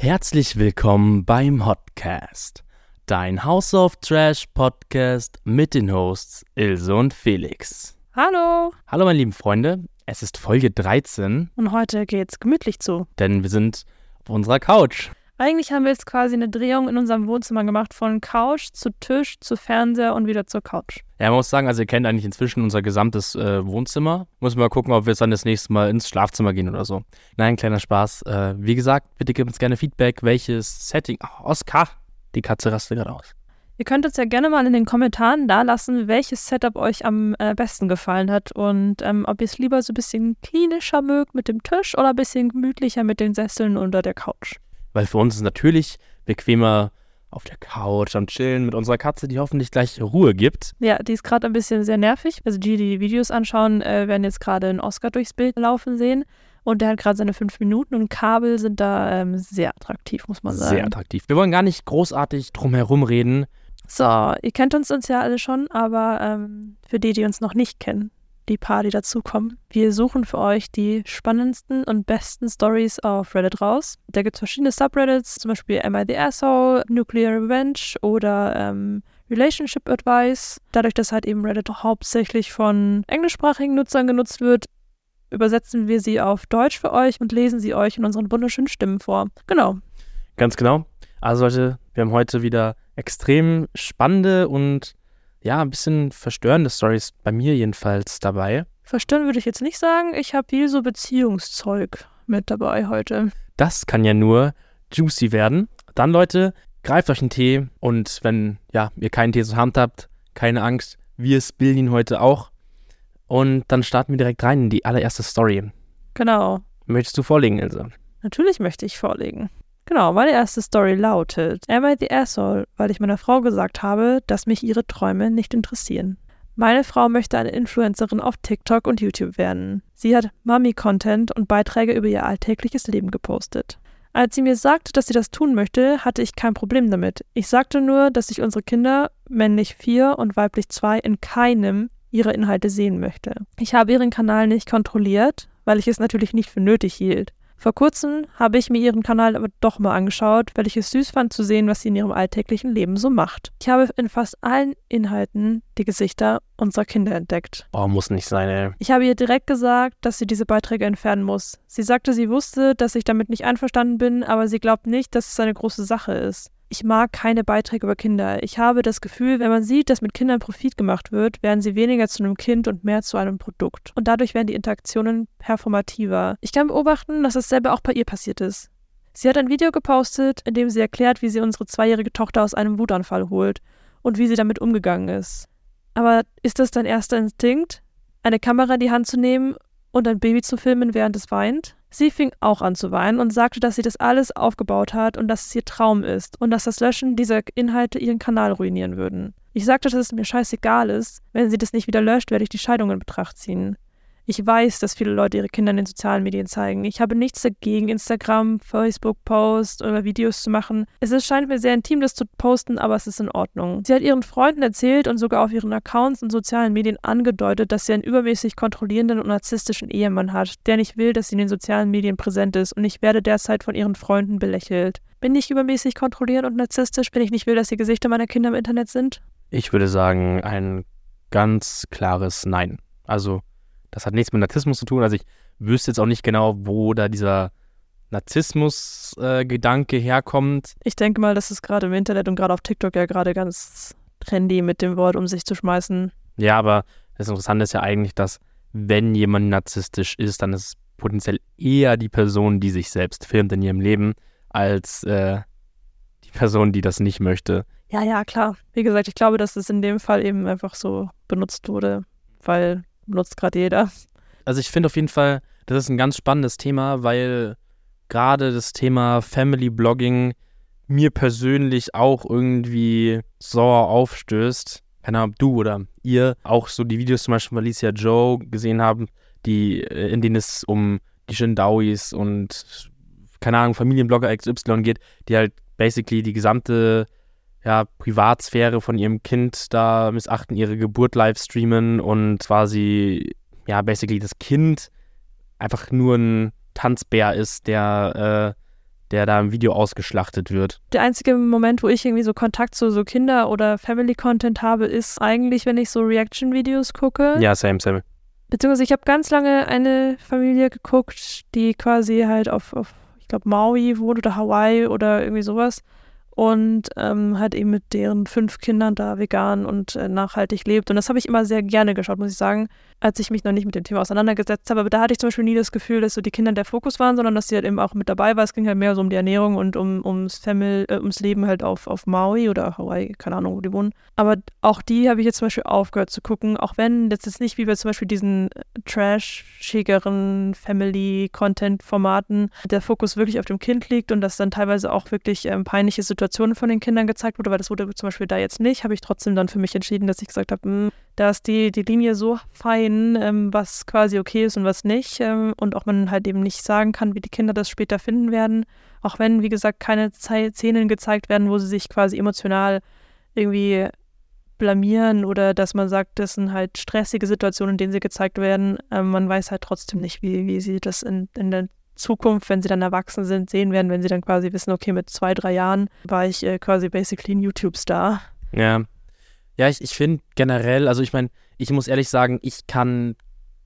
Herzlich willkommen beim Hotcast, dein House of Trash Podcast mit den Hosts Ilse und Felix. Hallo! Hallo meine lieben Freunde, es ist Folge 13. Und heute geht's gemütlich zu. Denn wir sind auf unserer Couch. Eigentlich haben wir jetzt quasi eine Drehung in unserem Wohnzimmer gemacht, von Couch zu Tisch zu Fernseher und wieder zur Couch. Ja, man muss sagen, also ihr kennt eigentlich inzwischen unser gesamtes äh, Wohnzimmer. Muss mal gucken, ob wir jetzt dann das nächste Mal ins Schlafzimmer gehen oder so. Nein, kleiner Spaß. Äh, wie gesagt, bitte gebt uns gerne Feedback, welches Setting. Oh, Oskar, die Katze rastet gerade aus. Ihr könnt uns ja gerne mal in den Kommentaren da lassen, welches Setup euch am äh, besten gefallen hat und ähm, ob ihr es lieber so ein bisschen klinischer mögt mit dem Tisch oder ein bisschen gemütlicher mit den Sesseln unter der Couch. Weil für uns ist es natürlich bequemer auf der Couch am Chillen mit unserer Katze, die hoffentlich gleich Ruhe gibt. Ja, die ist gerade ein bisschen sehr nervig. Also die, die die Videos anschauen, äh, werden jetzt gerade einen Oscar durchs Bild laufen sehen. Und der hat gerade seine fünf Minuten und Kabel sind da ähm, sehr attraktiv, muss man sagen. Sehr attraktiv. Wir wollen gar nicht großartig drum herum reden. So, ihr kennt uns uns ja alle schon, aber ähm, für die, die uns noch nicht kennen, die paar, die dazukommen, wir suchen für euch die spannendsten und besten Stories auf Reddit raus. Da gibt es verschiedene Subreddits, zum Beispiel Am I the Asshole, Nuclear Revenge oder ähm, Relationship Advice. Dadurch, dass halt eben Reddit hauptsächlich von englischsprachigen Nutzern genutzt wird, übersetzen wir sie auf Deutsch für euch und lesen sie euch in unseren wunderschönen Stimmen vor. Genau. Ganz genau. Also Leute, wir haben heute wieder extrem spannende und ja, ein bisschen verstörende Stories, bei mir jedenfalls dabei. Verstören würde ich jetzt nicht sagen. Ich habe viel so Beziehungszeug mit dabei heute. Das kann ja nur juicy werden. Dann, Leute, greift euch einen Tee und wenn ja, ihr keinen Tee zur Hand habt, keine Angst, wir spillen ihn heute auch. Und dann starten wir direkt rein in die allererste Story. Genau. Möchtest du vorlegen, Ilse? Natürlich möchte ich vorlegen. Genau, meine erste Story lautet: Am I the asshole, weil ich meiner Frau gesagt habe, dass mich ihre Träume nicht interessieren. Meine Frau möchte eine Influencerin auf TikTok und YouTube werden. Sie hat Mummy-Content und Beiträge über ihr alltägliches Leben gepostet. Als sie mir sagte, dass sie das tun möchte, hatte ich kein Problem damit. Ich sagte nur, dass ich unsere Kinder, männlich vier und weiblich zwei, in keinem ihrer Inhalte sehen möchte. Ich habe ihren Kanal nicht kontrolliert, weil ich es natürlich nicht für nötig hielt. Vor kurzem habe ich mir ihren Kanal aber doch mal angeschaut, weil ich es süß fand zu sehen, was sie in ihrem alltäglichen Leben so macht. Ich habe in fast allen Inhalten die Gesichter unserer Kinder entdeckt. Oh, muss nicht sein, ey. Ich habe ihr direkt gesagt, dass sie diese Beiträge entfernen muss. Sie sagte, sie wusste, dass ich damit nicht einverstanden bin, aber sie glaubt nicht, dass es eine große Sache ist. Ich mag keine Beiträge über Kinder. Ich habe das Gefühl, wenn man sieht, dass mit Kindern Profit gemacht wird, werden sie weniger zu einem Kind und mehr zu einem Produkt. Und dadurch werden die Interaktionen performativer. Ich kann beobachten, dass dasselbe auch bei ihr passiert ist. Sie hat ein Video gepostet, in dem sie erklärt, wie sie unsere zweijährige Tochter aus einem Wutanfall holt und wie sie damit umgegangen ist. Aber ist das dein erster Instinkt? Eine Kamera in die Hand zu nehmen und ein Baby zu filmen, während es weint? Sie fing auch an zu weinen und sagte, dass sie das alles aufgebaut hat und dass es ihr Traum ist und dass das Löschen dieser Inhalte ihren Kanal ruinieren würden. Ich sagte, dass es mir scheißegal ist. Wenn sie das nicht wieder löscht, werde ich die Scheidung in Betracht ziehen. Ich weiß, dass viele Leute ihre Kinder in den sozialen Medien zeigen. Ich habe nichts dagegen, Instagram, Facebook-Posts oder Videos zu machen. Es ist, scheint mir sehr intim, das zu posten, aber es ist in Ordnung. Sie hat ihren Freunden erzählt und sogar auf ihren Accounts und sozialen Medien angedeutet, dass sie einen übermäßig kontrollierenden und narzisstischen Ehemann hat, der nicht will, dass sie in den sozialen Medien präsent ist und ich werde derzeit von ihren Freunden belächelt. Bin ich übermäßig kontrollierend und narzisstisch, wenn ich nicht will, dass die Gesichter meiner Kinder im Internet sind? Ich würde sagen, ein ganz klares Nein. Also, das hat nichts mit Narzissmus zu tun. Also ich wüsste jetzt auch nicht genau, wo da dieser Narzissmus-Gedanke äh, herkommt. Ich denke mal, das ist gerade im Internet und gerade auf TikTok ja gerade ganz trendy mit dem Wort um sich zu schmeißen. Ja, aber das Interessante ist ja eigentlich, dass wenn jemand narzisstisch ist, dann ist es potenziell eher die Person, die sich selbst filmt in ihrem Leben, als äh, die Person, die das nicht möchte. Ja, ja, klar. Wie gesagt, ich glaube, dass es in dem Fall eben einfach so benutzt wurde, weil nutzt gerade jeder. Also ich finde auf jeden Fall, das ist ein ganz spannendes Thema, weil gerade das Thema Family Blogging mir persönlich auch irgendwie sauer aufstößt. Keine Ahnung, ob du oder ihr auch so die Videos zum Beispiel von Alicia Joe gesehen haben, die, äh, in denen es um die Shindawis und keine Ahnung, Familienblogger XY geht, die halt basically die gesamte ja, Privatsphäre von ihrem Kind da missachten, ihre Geburt live streamen und quasi, ja, basically das Kind einfach nur ein Tanzbär ist, der, äh, der da im Video ausgeschlachtet wird. Der einzige Moment, wo ich irgendwie so Kontakt zu so Kinder- oder Family-Content habe, ist eigentlich, wenn ich so Reaction-Videos gucke. Ja, same, same. Beziehungsweise ich habe ganz lange eine Familie geguckt, die quasi halt auf, auf ich glaube, Maui wohnt oder Hawaii oder irgendwie sowas und ähm, halt eben mit deren fünf Kindern da vegan und äh, nachhaltig lebt. Und das habe ich immer sehr gerne geschaut, muss ich sagen als ich mich noch nicht mit dem Thema auseinandergesetzt habe. Aber da hatte ich zum Beispiel nie das Gefühl, dass so die Kinder der Fokus waren, sondern dass sie halt eben auch mit dabei war. Es ging halt mehr so um die Ernährung und um, ums, Family, äh, ums Leben halt auf, auf Maui oder Hawaii, keine Ahnung, wo die wohnen. Aber auch die habe ich jetzt zum Beispiel aufgehört zu gucken, auch wenn das jetzt nicht wie bei zum Beispiel diesen trashigeren Family-Content-Formaten der Fokus wirklich auf dem Kind liegt und dass dann teilweise auch wirklich ähm, peinliche Situationen von den Kindern gezeigt wurde, weil das wurde zum Beispiel da jetzt nicht, habe ich trotzdem dann für mich entschieden, dass ich gesagt habe, hm, da ist die, die Linie so fein, ähm, was quasi okay ist und was nicht. Ähm, und auch man halt eben nicht sagen kann, wie die Kinder das später finden werden. Auch wenn, wie gesagt, keine Szenen gezeigt werden, wo sie sich quasi emotional irgendwie blamieren oder dass man sagt, das sind halt stressige Situationen, in denen sie gezeigt werden. Ähm, man weiß halt trotzdem nicht, wie, wie sie das in, in der Zukunft, wenn sie dann erwachsen sind, sehen werden, wenn sie dann quasi wissen, okay, mit zwei, drei Jahren war ich äh, quasi basically ein YouTube-Star. Ja, ja, ich, ich finde generell, also ich meine, ich muss ehrlich sagen, ich kann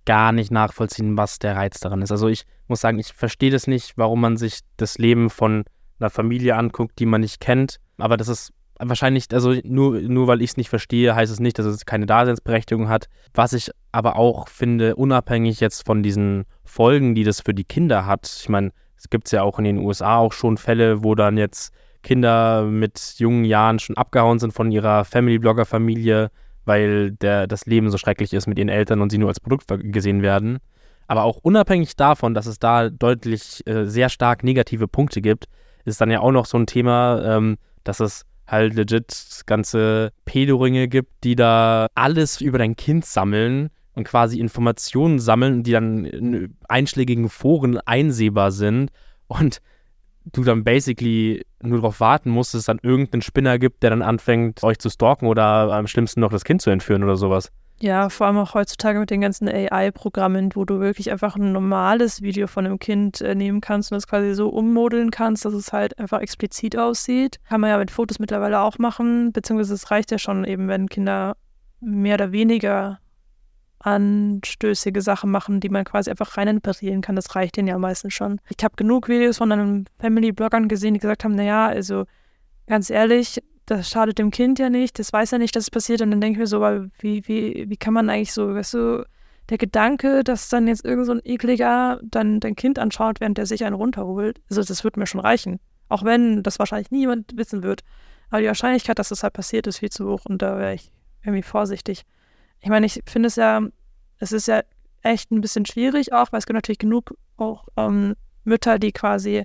gar nicht nachvollziehen, was der Reiz daran ist. Also ich muss sagen, ich verstehe das nicht, warum man sich das Leben von einer Familie anguckt, die man nicht kennt. Aber das ist wahrscheinlich, also nur, nur weil ich es nicht verstehe, heißt es nicht, dass es keine Daseinsberechtigung hat. Was ich aber auch finde, unabhängig jetzt von diesen Folgen, die das für die Kinder hat, ich meine, es gibt ja auch in den USA auch schon Fälle, wo dann jetzt Kinder mit jungen Jahren schon abgehauen sind von ihrer Family-Blogger-Familie, weil der, das Leben so schrecklich ist mit ihren Eltern und sie nur als Produkt gesehen werden. Aber auch unabhängig davon, dass es da deutlich äh, sehr stark negative Punkte gibt, ist dann ja auch noch so ein Thema, ähm, dass es halt legit ganze Pädoringe gibt, die da alles über dein Kind sammeln und quasi Informationen sammeln, die dann in einschlägigen Foren einsehbar sind. Und du dann basically nur darauf warten musst, dass es dann irgendeinen Spinner gibt, der dann anfängt, euch zu stalken oder am schlimmsten noch das Kind zu entführen oder sowas. Ja, vor allem auch heutzutage mit den ganzen AI-Programmen, wo du wirklich einfach ein normales Video von einem Kind äh, nehmen kannst und das quasi so ummodeln kannst, dass es halt einfach explizit aussieht. Kann man ja mit Fotos mittlerweile auch machen, beziehungsweise es reicht ja schon eben, wenn Kinder mehr oder weniger anstößige Sachen machen, die man quasi einfach reininterpretieren kann. Das reicht denen ja meistens schon. Ich habe genug Videos von einem Family-Bloggern gesehen, die gesagt haben, naja, also ganz ehrlich, das schadet dem Kind ja nicht, das weiß ja nicht, dass es passiert. Und dann denke ich mir so, wie, wie, wie kann man eigentlich so, weißt du, der Gedanke, dass dann jetzt irgend so ein ekliger dann dein Kind anschaut, während der sich einen runterholt, also das wird mir schon reichen. Auch wenn das wahrscheinlich niemand wissen wird. Aber die Wahrscheinlichkeit, dass das halt passiert, ist viel zu hoch und da wäre ich irgendwie vorsichtig ich meine, ich finde es ja, es ist ja echt ein bisschen schwierig auch, weil es gibt natürlich genug auch ähm, Mütter, die quasi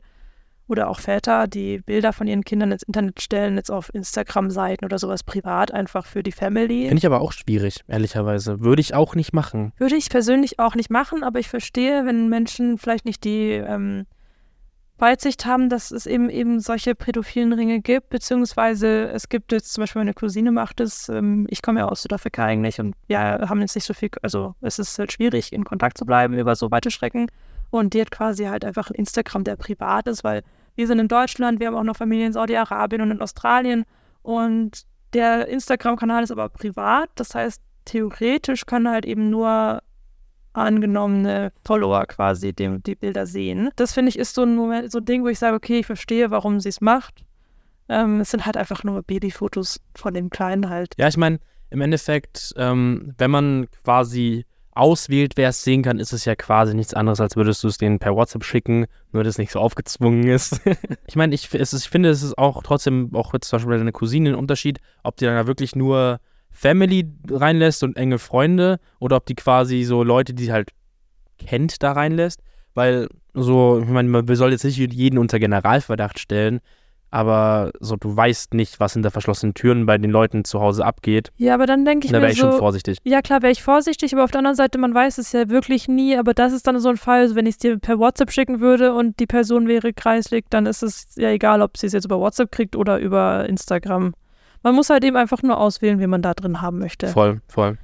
oder auch Väter, die Bilder von ihren Kindern ins Internet stellen, jetzt auf Instagram-Seiten oder sowas privat, einfach für die Family. Finde ich aber auch schwierig, ehrlicherweise. Würde ich auch nicht machen. Würde ich persönlich auch nicht machen, aber ich verstehe, wenn Menschen vielleicht nicht die ähm, Weitsicht haben, dass es eben eben solche pädophilen Ringe gibt, beziehungsweise es gibt jetzt zum Beispiel meine Cousine macht es, ähm, ich komme ja aus Südafrika eigentlich und ja, haben jetzt nicht so viel, also es ist halt schwierig, in Kontakt zu bleiben über so weite Strecken und die hat quasi halt einfach ein Instagram, der privat ist, weil wir sind in Deutschland, wir haben auch noch Familien in Saudi-Arabien und in Australien und der Instagram-Kanal ist aber privat, das heißt, theoretisch kann halt eben nur angenommene Follower quasi die, die Bilder sehen. Das finde ich ist so ein Moment, so ein Ding, wo ich sage, okay, ich verstehe, warum sie es macht. Ähm, es sind halt einfach nur Babyfotos von dem Kleinen halt. Ja, ich meine, im Endeffekt, ähm, wenn man quasi auswählt, wer es sehen kann, ist es ja quasi nichts anderes, als würdest du es denen per WhatsApp schicken, nur dass es nicht so aufgezwungen ist. ich meine, ich, ich finde, es ist auch trotzdem, auch jetzt zum Beispiel bei deiner Cousine ein Unterschied, ob die dann da wirklich nur Family reinlässt und enge Freunde oder ob die quasi so Leute, die halt kennt, da reinlässt. Weil so, ich meine, man soll jetzt nicht jeden unter Generalverdacht stellen, aber so du weißt nicht, was hinter verschlossenen Türen bei den Leuten zu Hause abgeht. Ja, aber dann denke ich da mir wäre ich so, schon vorsichtig. Ja, klar, wäre ich vorsichtig, aber auf der anderen Seite, man weiß es ja wirklich nie, aber das ist dann so ein Fall, also wenn ich es dir per WhatsApp schicken würde und die Person wäre kreislig, dann ist es ja egal, ob sie es jetzt über WhatsApp kriegt oder über Instagram. Man muss halt eben einfach nur auswählen, wen man da drin haben möchte. Voll, voll.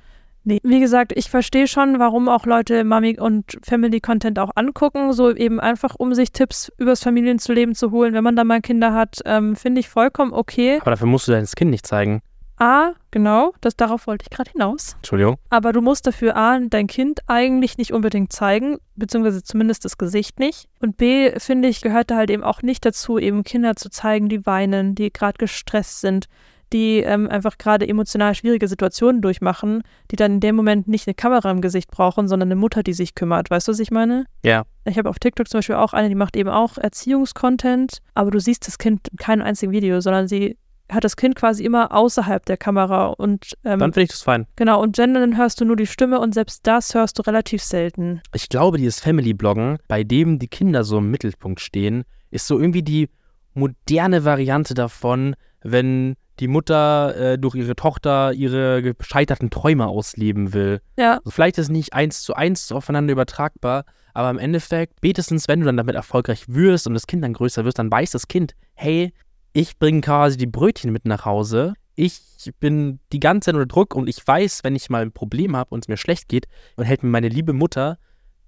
Nee, wie gesagt, ich verstehe schon, warum auch Leute Mami und Family Content auch angucken, so eben einfach, um sich Tipps übers Familienzuleben zu holen, wenn man da mal Kinder hat, ähm, finde ich vollkommen okay. Aber dafür musst du dein Kind nicht zeigen. A, genau, das darauf wollte ich gerade hinaus. Entschuldigung. Aber du musst dafür A, dein Kind eigentlich nicht unbedingt zeigen, beziehungsweise zumindest das Gesicht nicht. Und B, finde ich, gehört da halt eben auch nicht dazu, eben Kinder zu zeigen, die weinen, die gerade gestresst sind, die ähm, einfach gerade emotional schwierige Situationen durchmachen, die dann in dem Moment nicht eine Kamera im Gesicht brauchen, sondern eine Mutter, die sich kümmert. Weißt du, was ich meine? Ja. Ich habe auf TikTok zum Beispiel auch eine, die macht eben auch Erziehungskontent, aber du siehst das Kind in keinem einzigen Video, sondern sie hat das Kind quasi immer außerhalb der Kamera und ähm, Dann finde ich das fein. genau und Gendern hörst du nur die Stimme und selbst das hörst du relativ selten. Ich glaube, dieses Family-Bloggen, bei dem die Kinder so im Mittelpunkt stehen, ist so irgendwie die moderne Variante davon, wenn die Mutter äh, durch ihre Tochter ihre gescheiterten Träume ausleben will. Ja, Also vielleicht ist es nicht eins zu eins aufeinander übertragbar, aber im Endeffekt, spätestens wenn du dann damit erfolgreich wirst und das Kind dann größer wird, dann weiß das Kind, hey, ich bringe quasi die Brötchen mit nach Hause. Ich bin die ganze Zeit unter Druck und ich weiß, wenn ich mal ein Problem habe und es mir schlecht geht und hält mir meine liebe Mutter,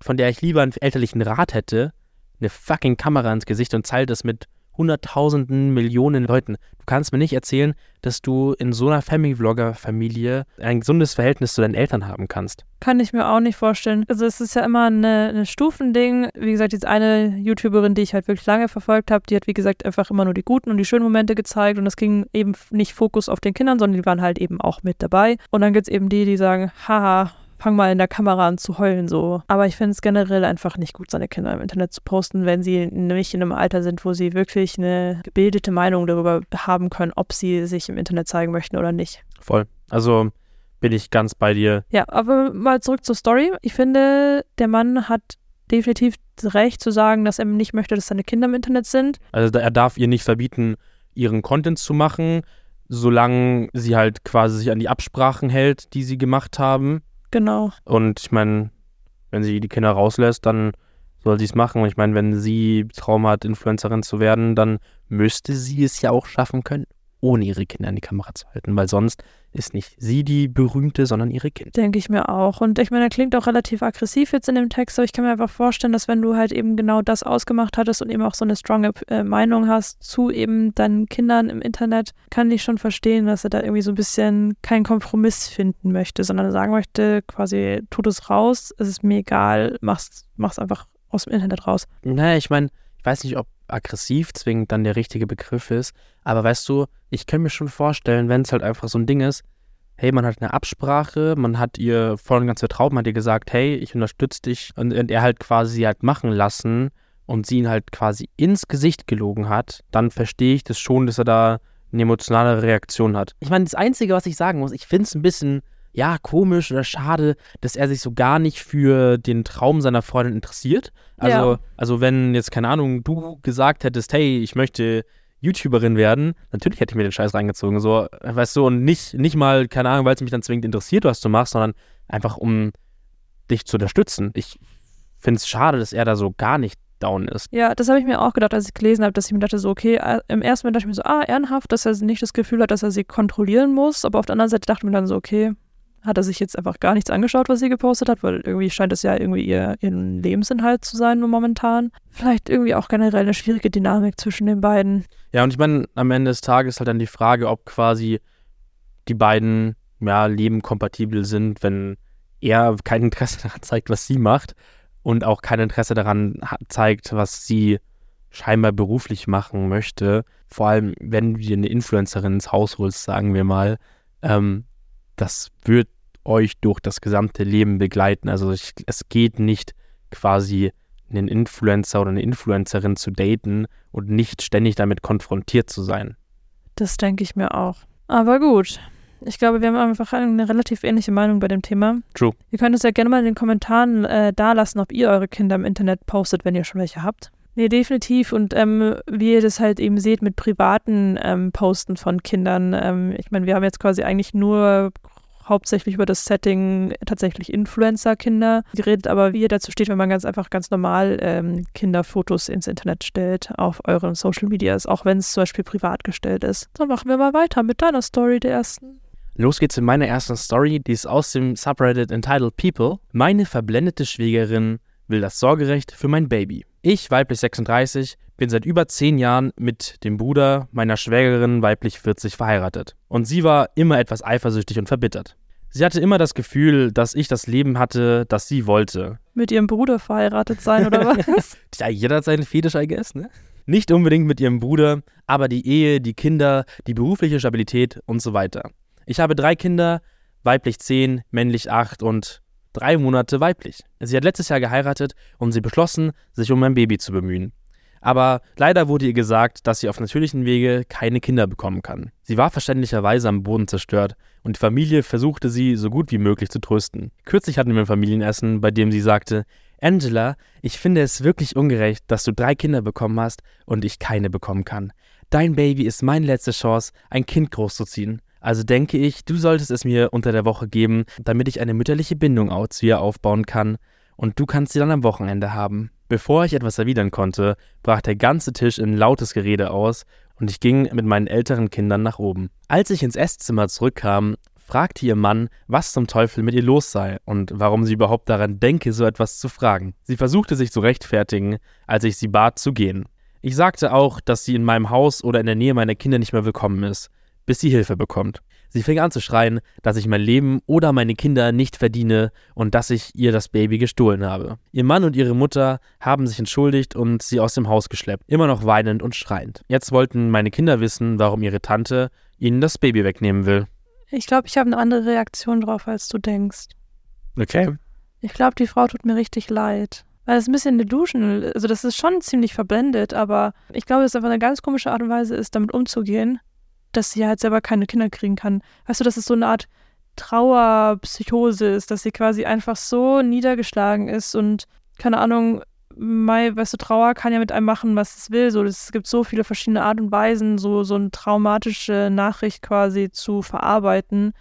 von der ich lieber einen elterlichen Rat hätte, eine fucking Kamera ins Gesicht und zeigt es mit hunderttausenden, Millionen Leuten. Du kannst mir nicht erzählen, dass du in so einer Family-Vlogger-Familie ein gesundes Verhältnis zu deinen Eltern haben kannst. kann ich mir auch nicht vorstellen. Also es ist ja immer eine, eine Stufending. Wie gesagt, jetzt eine YouTuberin, die ich halt wirklich lange verfolgt habe, die hat wie gesagt einfach immer nur die guten und die schönen Momente gezeigt und es ging eben nicht Fokus auf den Kindern, sondern die waren halt eben auch mit dabei. Und dann gibt es eben die, die sagen, haha, fang mal in der Kamera an zu heulen so. Aber ich finde es generell einfach nicht gut, seine Kinder im Internet zu posten, wenn sie nicht in einem Alter sind, wo sie wirklich eine gebildete Meinung darüber haben können, ob sie sich im Internet zeigen möchten oder nicht. Voll. Also bin ich ganz bei dir. Ja, aber mal zurück zur Story. Ich finde, der Mann hat definitiv Recht zu sagen, dass er nicht möchte, dass seine Kinder im Internet sind. Also er darf ihr nicht verbieten, ihren Content zu machen, solange sie halt quasi sich an die Absprachen hält, die sie gemacht haben. Genau. Und ich meine, wenn sie die Kinder rauslässt, dann soll sie es machen. Und ich meine, wenn sie Traum hat, Influencerin zu werden, dann müsste sie es ja auch schaffen können, ohne ihre Kinder in die Kamera zu halten, weil sonst ist nicht sie die berühmte, sondern ihre Kinder. Denke ich mir auch. Und ich meine, er klingt auch relativ aggressiv jetzt in dem Text, aber ich kann mir einfach vorstellen, dass wenn du halt eben genau das ausgemacht hattest und eben auch so eine stronge äh, Meinung hast zu eben deinen Kindern im Internet, kann ich schon verstehen, dass er da irgendwie so ein bisschen keinen Kompromiss finden möchte, sondern sagen möchte, quasi, tut es raus, es ist mir egal, mach's, mach's einfach aus dem Internet raus. Naja, ich meine, ich weiß nicht, ob aggressiv zwingend dann der richtige Begriff ist, aber weißt du, ich kann mir schon vorstellen, wenn es halt einfach so ein Ding ist, hey, man hat eine Absprache, man hat ihr voll und ganz vertraut, man hat ihr gesagt, hey, ich unterstütze dich und, und er halt quasi halt machen lassen und sie ihn halt quasi ins Gesicht gelogen hat, dann verstehe ich das schon, dass er da eine emotionale Reaktion hat. Ich meine, das Einzige, was ich sagen muss, ich finde es ein bisschen, ja, komisch oder schade, dass er sich so gar nicht für den Traum seiner Freundin interessiert. Also, Ja. also wenn jetzt, keine Ahnung, du gesagt hättest, hey, ich möchte YouTuberin werden, natürlich hätte ich mir den Scheiß reingezogen, so, weißt du, und nicht, nicht mal, keine Ahnung, weil es mich dann zwingend interessiert, was du machst, sondern einfach um dich zu unterstützen. Ich finde es schade, dass er da so gar nicht down ist. Ja, das habe ich mir auch gedacht, als ich gelesen habe, dass ich mir dachte, so, okay, äh, im ersten Moment dachte ich mir so, ah, ehrenhaft, dass er nicht das Gefühl hat, dass er sie kontrollieren muss, aber auf der anderen Seite dachte ich mir dann so, okay, hat er sich jetzt einfach gar nichts angeschaut, was sie gepostet hat, weil irgendwie scheint es ja irgendwie ihr, ihr Lebensinhalt zu sein momentan. Vielleicht irgendwie auch generell eine schwierige Dynamik zwischen den beiden. Ja, und ich meine, am Ende des Tages halt dann die Frage, ob quasi die beiden ja, lebenkompatibel sind, wenn er kein Interesse daran zeigt, was sie macht und auch kein Interesse daran zeigt, was sie scheinbar beruflich machen möchte. Vor allem, wenn du dir eine Influencerin ins Haus holst, sagen wir mal, ähm, das wird euch durch das gesamte Leben begleiten. Also ich, es geht nicht quasi einen Influencer oder eine Influencerin zu daten und nicht ständig damit konfrontiert zu sein. Das denke ich mir auch. Aber gut. Ich glaube, wir haben einfach eine relativ ähnliche Meinung bei dem Thema. True. Ihr könnt es ja gerne mal in den Kommentaren äh, dalassen, ob ihr eure Kinder im Internet postet, wenn ihr schon welche habt. Nee, definitiv. Und ähm, wie ihr das halt eben seht mit privaten ähm, Posten von Kindern. Ähm, ich meine, wir haben jetzt quasi eigentlich nur hauptsächlich über das Setting tatsächlich Influencer-Kinder geredet, aber wie ihr dazu steht, wenn man ganz einfach ganz normal ähm, Kinderfotos ins Internet stellt auf euren Social Medias, auch wenn es zum Beispiel privat gestellt ist. Dann machen wir mal weiter mit deiner Story der ersten. Los geht's in meiner ersten Story, die ist aus dem Subreddit Entitled People. Meine verblendete Schwägerin will das Sorgerecht für mein Baby. Ich, weiblich 36, bin seit über 10 Jahren mit dem Bruder meiner Schwägerin, weiblich 40, verheiratet. Und sie war immer etwas eifersüchtig und verbittert. Sie hatte immer das Gefühl, dass ich das Leben hatte, das sie wollte. Mit ihrem Bruder verheiratet sein oder was? ja, jeder hat seinen Fetisch, I guess, ne? Nicht unbedingt mit ihrem Bruder, aber die Ehe, die Kinder, die berufliche Stabilität und so weiter. Ich habe drei Kinder, weiblich 10, männlich 8 und drei Monate weiblich. Sie hat letztes Jahr geheiratet und sie beschlossen, sich um mein Baby zu bemühen. Aber leider wurde ihr gesagt, dass sie auf natürlichen Wege keine Kinder bekommen kann. Sie war verständlicherweise am Boden zerstört und die Familie versuchte sie so gut wie möglich zu trösten. Kürzlich hatten wir ein Familienessen, bei dem sie sagte, Angela, ich finde es wirklich ungerecht, dass du drei Kinder bekommen hast und ich keine bekommen kann. Dein Baby ist meine letzte Chance, ein Kind großzuziehen. Also denke ich, du solltest es mir unter der Woche geben, damit ich eine mütterliche Bindung zu ihr aufbauen kann und du kannst sie dann am Wochenende haben. Bevor ich etwas erwidern konnte, brach der ganze Tisch in lautes Gerede aus und ich ging mit meinen älteren Kindern nach oben. Als ich ins Esszimmer zurückkam, fragte ihr Mann, was zum Teufel mit ihr los sei und warum sie überhaupt daran denke, so etwas zu fragen. Sie versuchte sich zu rechtfertigen, als ich sie bat zu gehen. Ich sagte auch, dass sie in meinem Haus oder in der Nähe meiner Kinder nicht mehr willkommen ist bis sie Hilfe bekommt. Sie fing an zu schreien, dass ich mein Leben oder meine Kinder nicht verdiene und dass ich ihr das Baby gestohlen habe. Ihr Mann und ihre Mutter haben sich entschuldigt und sie aus dem Haus geschleppt, immer noch weinend und schreiend. Jetzt wollten meine Kinder wissen, warum ihre Tante ihnen das Baby wegnehmen will. Ich glaube, ich habe eine andere Reaktion drauf, als du denkst. Okay. Ich glaube, die Frau tut mir richtig leid. Weil es ein bisschen delusional, also das ist schon ziemlich verblendet, aber ich glaube, dass es einfach eine ganz komische Art und Weise ist, damit umzugehen dass sie halt selber keine Kinder kriegen kann. Weißt du, dass es so eine Art Trauerpsychose ist, dass sie quasi einfach so niedergeschlagen ist und keine Ahnung, Mai, weißt du, Trauer kann ja mit einem machen, was es will. So, es gibt so viele verschiedene Art und Weisen, so, so eine traumatische Nachricht quasi zu verarbeiten.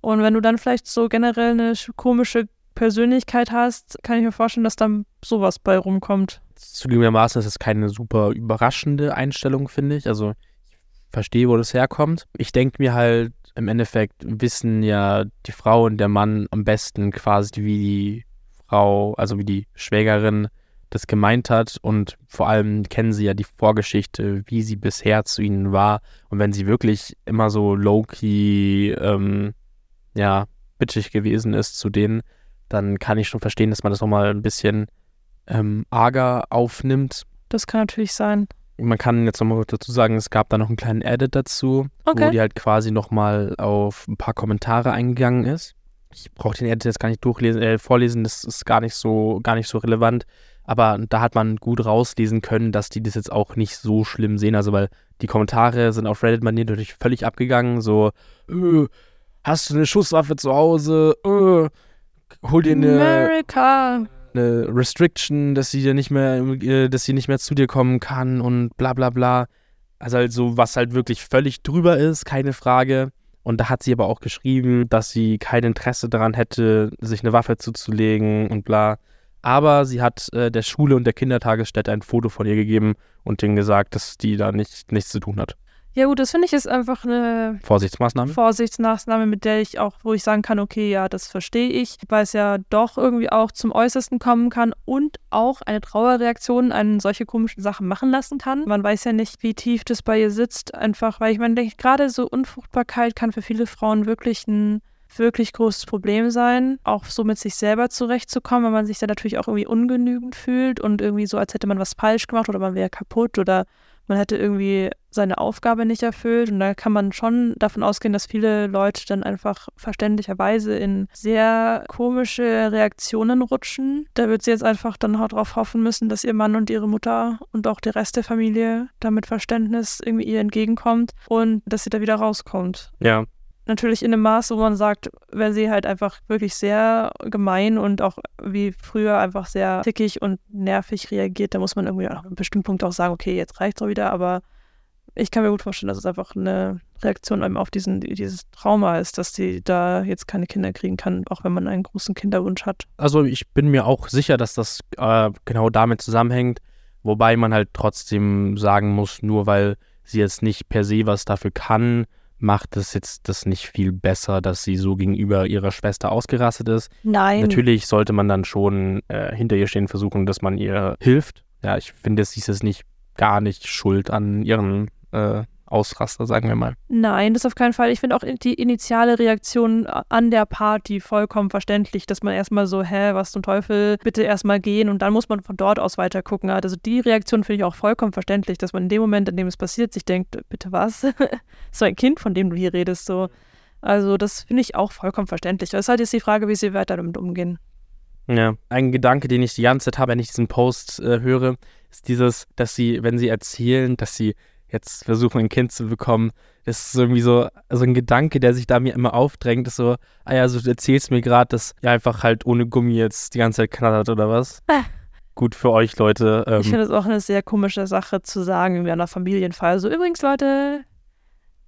Und wenn du dann vielleicht so generell eine komische Persönlichkeit hast, kann ich mir vorstellen, dass dann sowas bei rumkommt. Zugegebenermaßen ist es keine super überraschende Einstellung, finde ich. Also verstehe, wo das herkommt. Ich denke mir halt, im Endeffekt wissen ja die Frau und der Mann am besten quasi, wie die Frau, also wie die Schwägerin das gemeint hat und vor allem kennen sie ja die Vorgeschichte, wie sie bisher zu ihnen war und wenn sie wirklich immer so low-key, ähm, ja, bitchig gewesen ist zu denen, dann kann ich schon verstehen, dass man das nochmal ein bisschen ähm, arger aufnimmt. Das kann natürlich sein man kann jetzt nochmal dazu sagen, es gab da noch einen kleinen Edit dazu, okay. wo die halt quasi nochmal auf ein paar Kommentare eingegangen ist. Ich brauche den Edit jetzt gar nicht durchlesen, äh, vorlesen, das ist gar nicht so, gar nicht so relevant. Aber da hat man gut rauslesen können, dass die das jetzt auch nicht so schlimm sehen. Also, weil die Kommentare sind auf Reddit manier natürlich völlig abgegangen. So, äh, hast du eine Schusswaffe zu Hause? Äh, hol dir eine. America eine Restriction, dass sie dir nicht mehr, äh, dass sie nicht mehr zu dir kommen kann und bla bla bla. Also halt so, was halt wirklich völlig drüber ist, keine Frage. Und da hat sie aber auch geschrieben, dass sie kein Interesse daran hätte, sich eine Waffe zuzulegen und bla. Aber sie hat äh, der Schule und der Kindertagesstätte ein Foto von ihr gegeben und denen gesagt, dass die da nicht, nichts zu tun hat. Ja gut, das finde ich ist einfach eine Vorsichtsmaßnahme. Vorsichtsmaßnahme, mit der ich auch, wo ich sagen kann, okay, ja, das verstehe ich, weil es ja doch irgendwie auch zum Äußersten kommen kann und auch eine Trauerreaktion an solche komischen Sachen machen lassen kann. Man weiß ja nicht, wie tief das bei ihr sitzt, einfach, weil ich meine, denke, gerade so Unfruchtbarkeit kann für viele Frauen wirklich ein wirklich großes Problem sein, auch so mit sich selber zurechtzukommen, weil man sich dann natürlich auch irgendwie ungenügend fühlt und irgendwie so, als hätte man was falsch gemacht oder man wäre kaputt oder man hätte irgendwie seine Aufgabe nicht erfüllt. Und da kann man schon davon ausgehen, dass viele Leute dann einfach verständlicherweise in sehr komische Reaktionen rutschen. Da wird sie jetzt einfach dann darauf hoffen müssen, dass ihr Mann und ihre Mutter und auch der Rest der Familie damit Verständnis irgendwie ihr entgegenkommt und dass sie da wieder rauskommt. Ja, natürlich in einem Maß, wo man sagt, wenn sie halt einfach wirklich sehr gemein und auch wie früher einfach sehr tickig und nervig reagiert, da muss man irgendwie an einem bestimmten Punkt auch sagen, okay, jetzt reicht's auch wieder, aber ich kann mir gut vorstellen, dass es einfach eine Reaktion auf diesen, dieses Trauma ist, dass sie da jetzt keine Kinder kriegen kann, auch wenn man einen großen Kinderwunsch hat. Also ich bin mir auch sicher, dass das äh, genau damit zusammenhängt, wobei man halt trotzdem sagen muss, nur weil sie jetzt nicht per se was dafür kann, macht es jetzt das nicht viel besser, dass sie so gegenüber ihrer Schwester ausgerastet ist. Nein. Natürlich sollte man dann schon äh, hinter ihr stehen, versuchen, dass man ihr hilft. Ja, ich finde, sie ist jetzt nicht gar nicht schuld an ihren äh, Ausraster, sagen wir mal. Nein, das auf keinen Fall. Ich finde auch die initiale Reaktion an der Party vollkommen verständlich, dass man erstmal so, hä, was zum Teufel, bitte erstmal gehen und dann muss man von dort aus weiter gucken. Also die Reaktion finde ich auch vollkommen verständlich, dass man in dem Moment, in dem es passiert, sich denkt, bitte was? so ein Kind, von dem du hier redest, so. Also das finde ich auch vollkommen verständlich. Das ist halt jetzt die Frage, wie sie weiter damit umgehen. Ja, ein Gedanke, den ich die ganze Zeit habe, wenn ich diesen Post äh, höre, ist dieses, dass sie, wenn sie erzählen, dass sie jetzt versuchen, ein Kind zu bekommen. Das ist irgendwie so, so ein Gedanke, der sich da mir immer aufdrängt, ist so, ah ja, also du erzählst mir gerade, dass ihr einfach halt ohne Gummi jetzt die ganze Zeit knattert oder was? Ah. Gut für euch, Leute. Ähm, ich finde es auch eine sehr komische Sache zu sagen, wie einer Familienfeier. So, übrigens, Leute,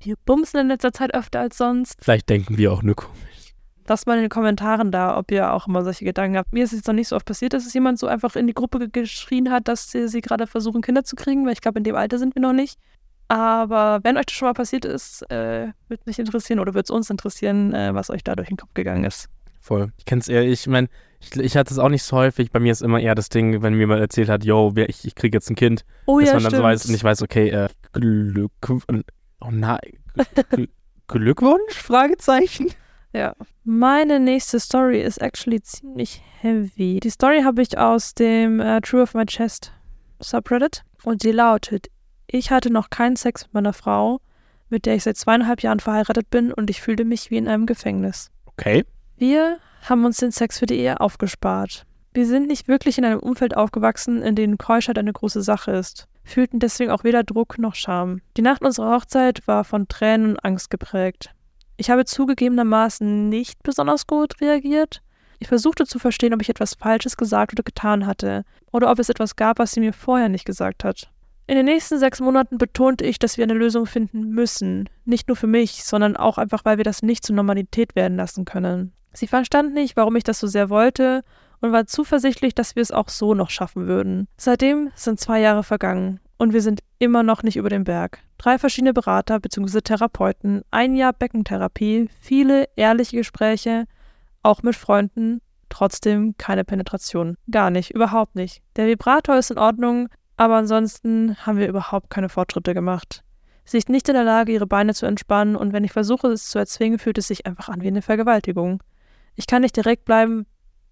wir bumsen in letzter Zeit öfter als sonst. Vielleicht denken wir auch nur komisch. Lasst mal in den Kommentaren da, ob ihr auch immer solche Gedanken habt. Mir ist es jetzt noch nicht so oft passiert, dass es jemand so einfach in die Gruppe geschrien hat, dass sie, sie gerade versuchen, Kinder zu kriegen, weil ich glaube, in dem Alter sind wir noch nicht. Aber wenn euch das schon mal passiert ist, äh, würde mich interessieren oder würde es uns interessieren, äh, was euch da durch den Kopf gegangen ist. Voll. Ich kenne es eher, ich meine, ich, ich hatte es auch nicht so häufig. Bei mir ist immer eher das Ding, wenn mir mal erzählt hat, yo, ich, ich kriege jetzt ein Kind, oh, dass ja, man dann stimmt. so weiß und ich weiß, okay, äh, Glück, oh nein, Glückwunsch? Fragezeichen. Ja. Meine nächste Story ist actually ziemlich heavy. Die Story habe ich aus dem uh, True of My Chest Subreddit und sie lautet: Ich hatte noch keinen Sex mit meiner Frau, mit der ich seit zweieinhalb Jahren verheiratet bin und ich fühlte mich wie in einem Gefängnis. Okay. Wir haben uns den Sex für die Ehe aufgespart. Wir sind nicht wirklich in einem Umfeld aufgewachsen, in dem Keuschheit eine große Sache ist, fühlten deswegen auch weder Druck noch Scham. Die Nacht unserer Hochzeit war von Tränen und Angst geprägt. Ich habe zugegebenermaßen nicht besonders gut reagiert. Ich versuchte zu verstehen, ob ich etwas Falsches gesagt oder getan hatte, oder ob es etwas gab, was sie mir vorher nicht gesagt hat. In den nächsten sechs Monaten betonte ich, dass wir eine Lösung finden müssen. Nicht nur für mich, sondern auch einfach, weil wir das nicht zur Normalität werden lassen können. Sie verstand nicht, warum ich das so sehr wollte und war zuversichtlich, dass wir es auch so noch schaffen würden. Seitdem sind zwei Jahre vergangen und wir sind immer noch nicht über den Berg. Drei verschiedene Berater bzw. Therapeuten, ein Jahr Beckentherapie, viele ehrliche Gespräche, auch mit Freunden, trotzdem keine Penetration. Gar nicht, überhaupt nicht. Der Vibrator ist in Ordnung, aber ansonsten haben wir überhaupt keine Fortschritte gemacht. Sie ist nicht in der Lage, ihre Beine zu entspannen und wenn ich versuche, es zu erzwingen, fühlt es sich einfach an wie eine Vergewaltigung. Ich kann nicht direkt bleiben,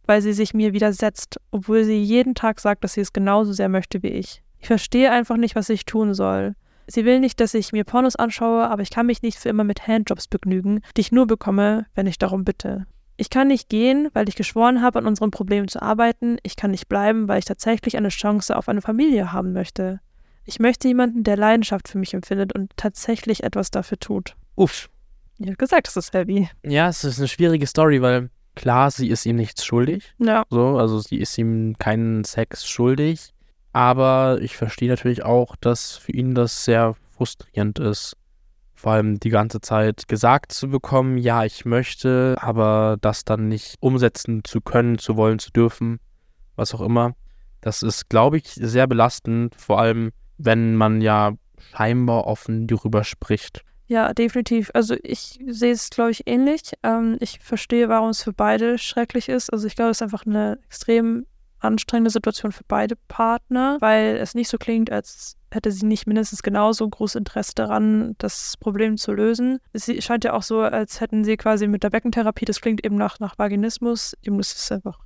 weil sie sich mir widersetzt, obwohl sie jeden Tag sagt, dass sie es genauso sehr möchte wie ich. Ich verstehe einfach nicht, was ich tun soll. Sie will nicht, dass ich mir Pornos anschaue, aber ich kann mich nicht für immer mit Handjobs begnügen, die ich nur bekomme, wenn ich darum bitte. Ich kann nicht gehen, weil ich geschworen habe, an unseren Problemen zu arbeiten. Ich kann nicht bleiben, weil ich tatsächlich eine Chance auf eine Familie haben möchte. Ich möchte jemanden, der Leidenschaft für mich empfindet und tatsächlich etwas dafür tut. Uff. Ich habe gesagt, es ist heavy. Ja, es ist eine schwierige Story, weil klar, sie ist ihm nichts schuldig. Ja. So, also sie ist ihm keinen Sex schuldig. Aber ich verstehe natürlich auch, dass für ihn das sehr frustrierend ist. Vor allem die ganze Zeit gesagt zu bekommen, ja, ich möchte, aber das dann nicht umsetzen zu können, zu wollen, zu dürfen, was auch immer. Das ist, glaube ich, sehr belastend, vor allem wenn man ja scheinbar offen darüber spricht. Ja, definitiv. Also ich sehe es, glaube ich, ähnlich. Ähm, ich verstehe, warum es für beide schrecklich ist. Also ich glaube, es ist einfach eine extrem anstrengende Situation für beide Partner, weil es nicht so klingt, als hätte sie nicht mindestens genauso großes Interesse daran, das Problem zu lösen. Es scheint ja auch so, als hätten sie quasi mit der Beckentherapie, das klingt eben nach, nach Vaginismus, eben das ist einfach,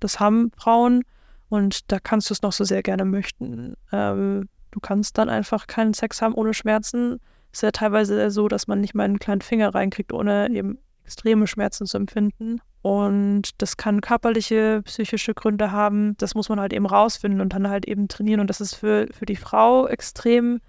das haben Frauen und da kannst du es noch so sehr gerne möchten. Ähm, du kannst dann einfach keinen Sex haben ohne Schmerzen. Es ist ja teilweise so, dass man nicht mal einen kleinen Finger reinkriegt, ohne eben extreme Schmerzen zu empfinden. Und das kann körperliche, psychische Gründe haben. Das muss man halt eben rausfinden und dann halt eben trainieren. Und das ist für, für die Frau extrem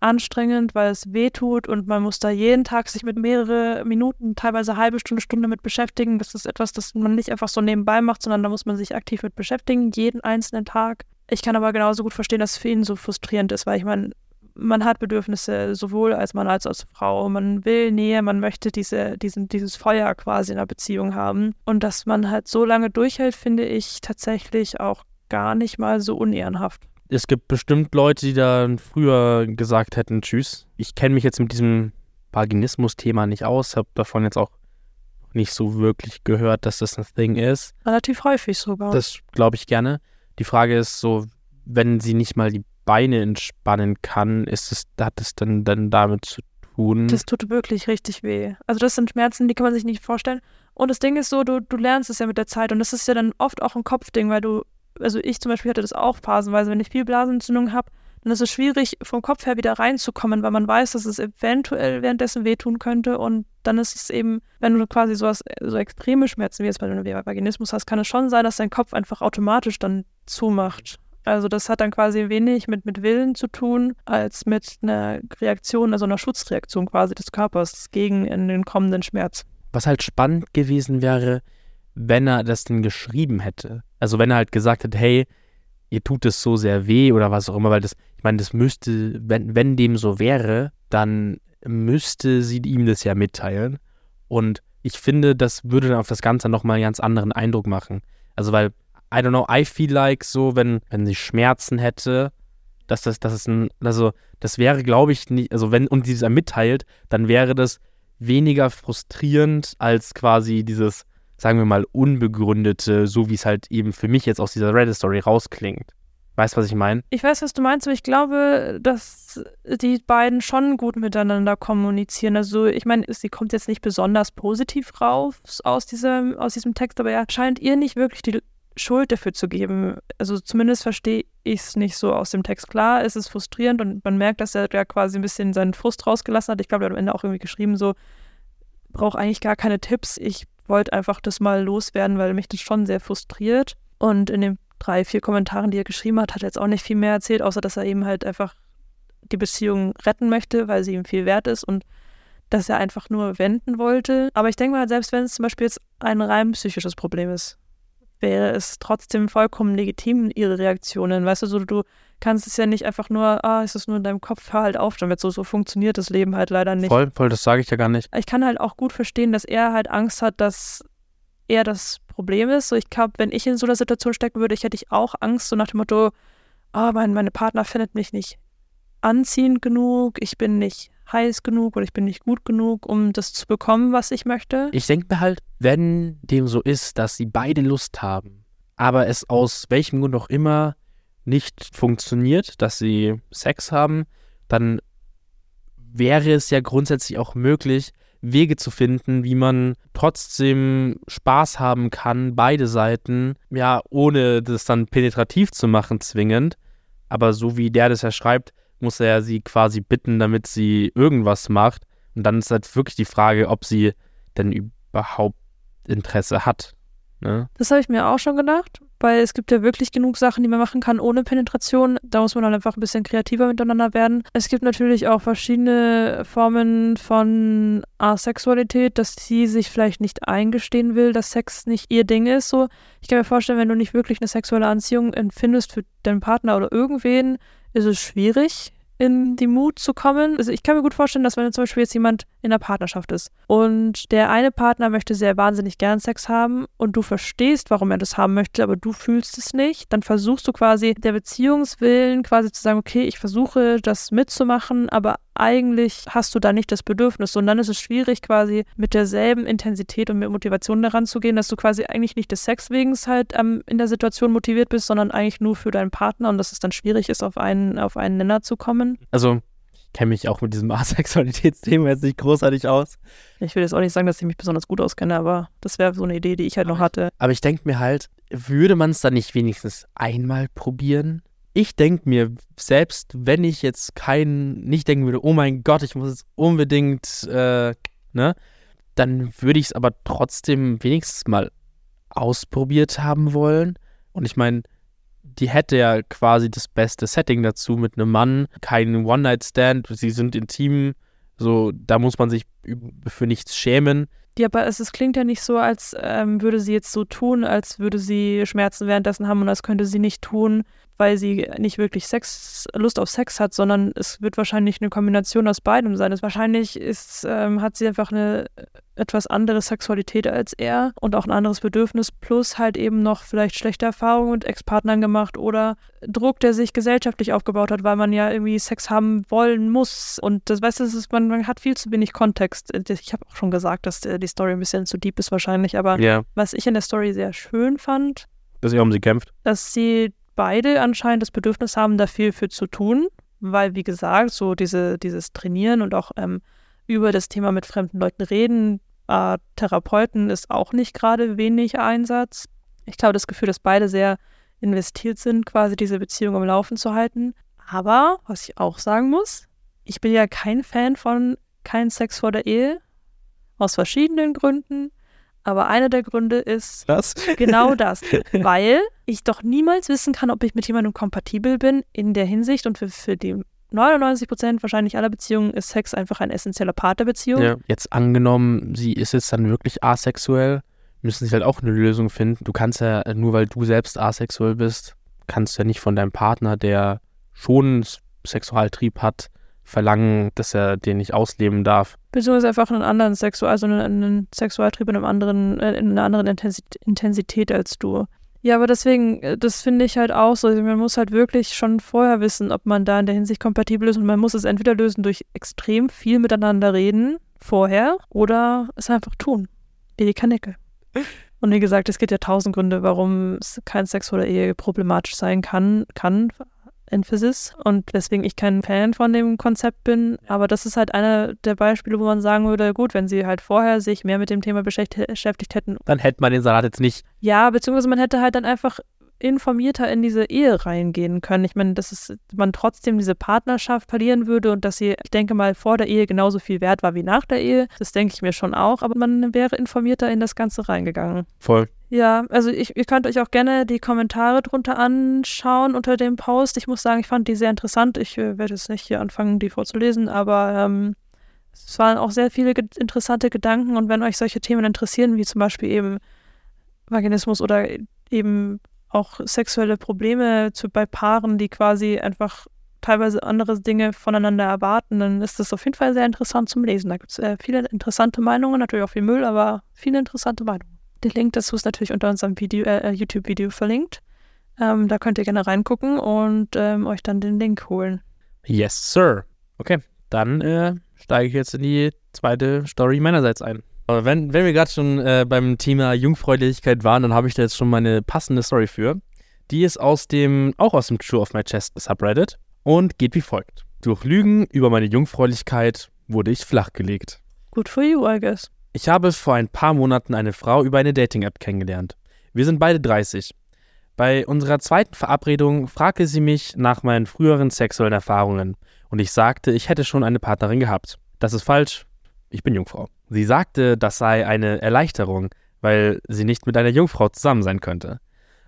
anstrengend, weil es weh tut und man muss da jeden Tag sich mit mehrere Minuten, teilweise halbe Stunde, Stunde mit beschäftigen. Das ist etwas, das man nicht einfach so nebenbei macht, sondern da muss man sich aktiv mit beschäftigen, jeden einzelnen Tag. Ich kann aber genauso gut verstehen, dass es für ihn so frustrierend ist, weil ich meine, man hat Bedürfnisse sowohl als Mann als als Frau. Man will Nähe, man möchte diese, diesen, dieses Feuer quasi in einer Beziehung haben. Und dass man halt so lange durchhält, finde ich tatsächlich auch gar nicht mal so unehrenhaft. Es gibt bestimmt Leute, die da früher gesagt hätten, tschüss. Ich kenne mich jetzt mit diesem Vaginismus-Thema nicht aus, habe davon jetzt auch nicht so wirklich gehört, dass das ein Thing ist. Relativ häufig sogar. Das glaube ich gerne. Die Frage ist so, wenn sie nicht mal die Beine entspannen kann, ist es, hat es dann, dann damit zu tun? Das tut wirklich richtig weh. Also das sind Schmerzen, die kann man sich nicht vorstellen. Und das Ding ist so, du, du lernst es ja mit der Zeit und das ist ja dann oft auch ein Kopfding, weil du, also ich zum Beispiel hatte das auch phasenweise, wenn ich viel Blasenentzündung habe, dann ist es schwierig, vom Kopf her wieder reinzukommen, weil man weiß, dass es eventuell währenddessen wehtun könnte. Und dann ist es eben, wenn du quasi sowas, so extreme Schmerzen wie jetzt bei einem Vaginismus hast, kann es schon sein, dass dein Kopf einfach automatisch dann zumacht. Also das hat dann quasi wenig mit, mit Willen zu tun, als mit einer Reaktion, also einer Schutzreaktion quasi des Körpers gegen den kommenden Schmerz. Was halt spannend gewesen wäre, wenn er das denn geschrieben hätte. Also wenn er halt gesagt hätte, hey, ihr tut es so sehr weh oder was auch immer, weil das, ich meine, das müsste, wenn, wenn dem so wäre, dann müsste sie ihm das ja mitteilen. Und ich finde, das würde dann auf das Ganze nochmal einen ganz anderen Eindruck machen. Also, weil, I don't know, I feel like so, wenn, wenn sie Schmerzen hätte, dass das, das ist ein, also, das wäre, glaube ich, nicht, also, wenn, und sie es mitteilt, dann wäre das weniger frustrierend als quasi dieses, sagen wir mal, unbegründete, so wie es halt eben für mich jetzt aus dieser Reddit-Story rausklingt. Weißt du, was ich meine? Ich weiß, was du meinst, aber ich glaube, dass die beiden schon gut miteinander kommunizieren. Also, ich meine, sie kommt jetzt nicht besonders positiv raus aus diesem, aus diesem Text, aber er scheint ihr nicht wirklich die Schuld dafür zu geben. Also, zumindest verstehe ich es nicht so aus dem Text. Klar, es ist frustrierend und man merkt, dass er da quasi ein bisschen seinen Frust rausgelassen hat. Ich glaube, er hat am Ende auch irgendwie geschrieben, so, brauche eigentlich gar keine Tipps. Ich wollte einfach das mal loswerden, weil mich das schon sehr frustriert. Und in den drei, vier Kommentaren, die er geschrieben hat, hat er jetzt auch nicht viel mehr erzählt, außer dass er eben halt einfach die Beziehung retten möchte, weil sie ihm viel wert ist und dass er einfach nur wenden wollte. Aber ich denke mal, selbst wenn es zum Beispiel jetzt ein rein psychisches Problem ist, wäre es trotzdem vollkommen legitim, ihre Reaktionen. Weißt du, so, du kannst es ja nicht einfach nur, ah, ist es nur in deinem Kopf, hör halt auf damit. So, so funktioniert das Leben halt leider nicht. Voll, voll, das sage ich ja gar nicht. Ich kann halt auch gut verstehen, dass er halt Angst hat, dass er das Problem ist. So, ich glaube, wenn ich in so einer Situation stecken würde, ich hätte ich auch Angst, so nach dem Motto, ah, mein, meine Partner findet mich nicht anziehend genug, ich bin nicht heiß genug oder ich bin nicht gut genug, um das zu bekommen, was ich möchte. Ich denke mir halt, wenn dem so ist, dass sie beide Lust haben, aber es aus welchem Grund auch immer nicht funktioniert, dass sie Sex haben, dann wäre es ja grundsätzlich auch möglich, Wege zu finden, wie man trotzdem Spaß haben kann, beide Seiten, ja, ohne das dann penetrativ zu machen, zwingend. Aber so wie der das ja schreibt, muss er sie quasi bitten, damit sie irgendwas macht. Und dann ist halt wirklich die Frage, ob sie denn überhaupt Interesse hat. Ne? Das habe ich mir auch schon gedacht, weil es gibt ja wirklich genug Sachen, die man machen kann ohne Penetration. Da muss man dann einfach ein bisschen kreativer miteinander werden. Es gibt natürlich auch verschiedene Formen von Asexualität, dass sie sich vielleicht nicht eingestehen will, dass Sex nicht ihr Ding ist. So, ich kann mir vorstellen, wenn du nicht wirklich eine sexuelle Anziehung empfindest für deinen Partner oder irgendwen, ist es schwierig, in die Mut zu kommen. Also ich kann mir gut vorstellen, dass wenn zum Beispiel jetzt jemand in einer Partnerschaft ist und der eine Partner möchte sehr wahnsinnig gern Sex haben und du verstehst, warum er das haben möchte, aber du fühlst es nicht, dann versuchst du quasi der Beziehungswillen quasi zu sagen, okay, ich versuche das mitzumachen, aber eigentlich hast du da nicht das Bedürfnis. Und dann ist es schwierig, quasi mit derselben Intensität und mit Motivation daran zu gehen, dass du quasi eigentlich nicht des Sex wegen halt ähm, in der Situation motiviert bist, sondern eigentlich nur für deinen Partner und dass es dann schwierig ist, auf einen, auf einen Nenner zu kommen. Also, ich kenne mich auch mit diesem Asexualitätsthema jetzt nicht großartig aus. Ich will jetzt auch nicht sagen, dass ich mich besonders gut auskenne, aber das wäre so eine Idee, die ich halt noch hatte. Aber ich denke mir halt, würde man es dann nicht wenigstens einmal probieren? ich denke mir, selbst wenn ich jetzt kein, nicht denken würde, oh mein Gott, ich muss jetzt unbedingt, äh, ne, dann würde ich es aber trotzdem wenigstens mal ausprobiert haben wollen. Und ich meine, die hätte ja quasi das beste Setting dazu mit einem Mann, kein One-Night-Stand, sie sind intim, so, da muss man sich für nichts schämen. Ja, aber es, es klingt ja nicht so, als ähm, würde sie jetzt so tun, als würde sie Schmerzen währenddessen haben und als könnte sie nicht tun, weil sie nicht wirklich Sex, Lust auf Sex hat, sondern es wird wahrscheinlich eine Kombination aus beidem sein. Es wahrscheinlich ist, ähm, hat sie einfach eine etwas andere Sexualität als er und auch ein anderes Bedürfnis, plus halt eben noch vielleicht schlechte Erfahrungen mit Ex-Partnern gemacht oder Druck, der sich gesellschaftlich aufgebaut hat, weil man ja irgendwie Sex haben wollen muss. Und das weißt du, das ist, man, man hat viel zu wenig Kontext. Ich habe auch schon gesagt, dass die Story ein bisschen zu deep ist wahrscheinlich, aber Ja. was ich in der Story sehr schön fand, Dass er um sie kämpft. dass sie beide anscheinend das Bedürfnis haben, dafür für zu tun, weil, wie gesagt, so diese, dieses Trainieren und auch ähm, über das Thema mit fremden Leuten reden, äh, Therapeuten ist auch nicht gerade wenig Einsatz. Ich glaube, das Gefühl, dass beide sehr investiert sind, quasi diese Beziehung am Laufen zu halten. Aber, was ich auch sagen muss, ich bin ja kein Fan von kein Sex vor der Ehe, aus verschiedenen Gründen. Aber einer der Gründe ist, Was? Genau das. Weil ich doch niemals wissen kann, ob ich mit jemandem kompatibel bin in der Hinsicht und für, für die 99 Prozent wahrscheinlich aller Beziehungen ist Sex einfach ein essentieller Part der Beziehung. Ja. Jetzt angenommen, sie ist jetzt dann wirklich asexuell, müssen sie halt auch eine Lösung finden. Du kannst ja, nur weil du selbst asexuell bist, kannst du ja nicht von deinem Partner, der schon Sexualtrieb hat, verlangen, dass er den nicht ausleben darf. Beziehungsweise einfach einen anderen Sexual, also einen, einen Sexualtrieb in, einem anderen, äh, in einer anderen Intensi- Intensität als du. Ja, aber deswegen, äh, das finde ich halt auch so. Also Man muss halt wirklich schon vorher wissen, ob man da in der Hinsicht kompatibel ist und man muss es entweder lösen durch extrem viel miteinander reden vorher oder es einfach tun. Wie die Kanickel. Und wie gesagt, es gibt ja tausend Gründe, warum kein Sex oder Ehe problematisch sein kann, kann, Emphasis und weswegen ich kein Fan von dem Konzept bin. Aber das ist halt einer der Beispiele, wo man sagen würde, gut, wenn sie halt vorher sich mehr mit dem Thema beschäftigt, beschäftigt hätten. Dann hätte man den Salat jetzt nicht. Ja, beziehungsweise man hätte halt dann einfach informierter in diese Ehe reingehen können. Ich meine, dass es, man trotzdem diese Partnerschaft verlieren würde und dass sie, ich denke mal, vor der Ehe genauso viel wert war wie nach der Ehe. Das denke ich mir schon auch, aber man wäre informierter in das Ganze reingegangen. Voll. Ja, also ich, ihr könnt euch auch gerne die Kommentare drunter anschauen unter dem Post. Ich muss sagen, ich fand die sehr interessant. Ich äh, werde jetzt nicht hier anfangen, die vorzulesen, aber ähm, es waren auch sehr viele ge interessante Gedanken und wenn euch solche Themen interessieren, wie zum Beispiel eben Vaginismus oder eben auch sexuelle Probleme zu, bei Paaren, die quasi einfach teilweise andere Dinge voneinander erwarten, dann ist das auf jeden Fall sehr interessant zum Lesen. Da gibt es äh, viele interessante Meinungen, natürlich auch viel Müll, aber viele interessante Meinungen. Den Link dazu ist natürlich unter unserem Video, äh, YouTube-Video verlinkt. Ähm, da könnt ihr gerne reingucken und ähm, euch dann den Link holen. Yes, sir. Okay, dann äh, steige ich jetzt in die zweite Story meinerseits ein. Aber wenn, wenn wir gerade schon äh, beim Thema Jungfräulichkeit waren, dann habe ich da jetzt schon meine passende Story für. Die ist aus dem, auch aus dem True of My Chest Subreddit und geht wie folgt. Durch Lügen über meine Jungfräulichkeit wurde ich flachgelegt. Good for you, I guess. Ich habe vor ein paar Monaten eine Frau über eine Dating-App kennengelernt. Wir sind beide 30. Bei unserer zweiten Verabredung fragte sie mich nach meinen früheren sexuellen Erfahrungen und ich sagte, ich hätte schon eine Partnerin gehabt. Das ist falsch. Ich bin Jungfrau. Sie sagte, das sei eine Erleichterung, weil sie nicht mit einer Jungfrau zusammen sein könnte.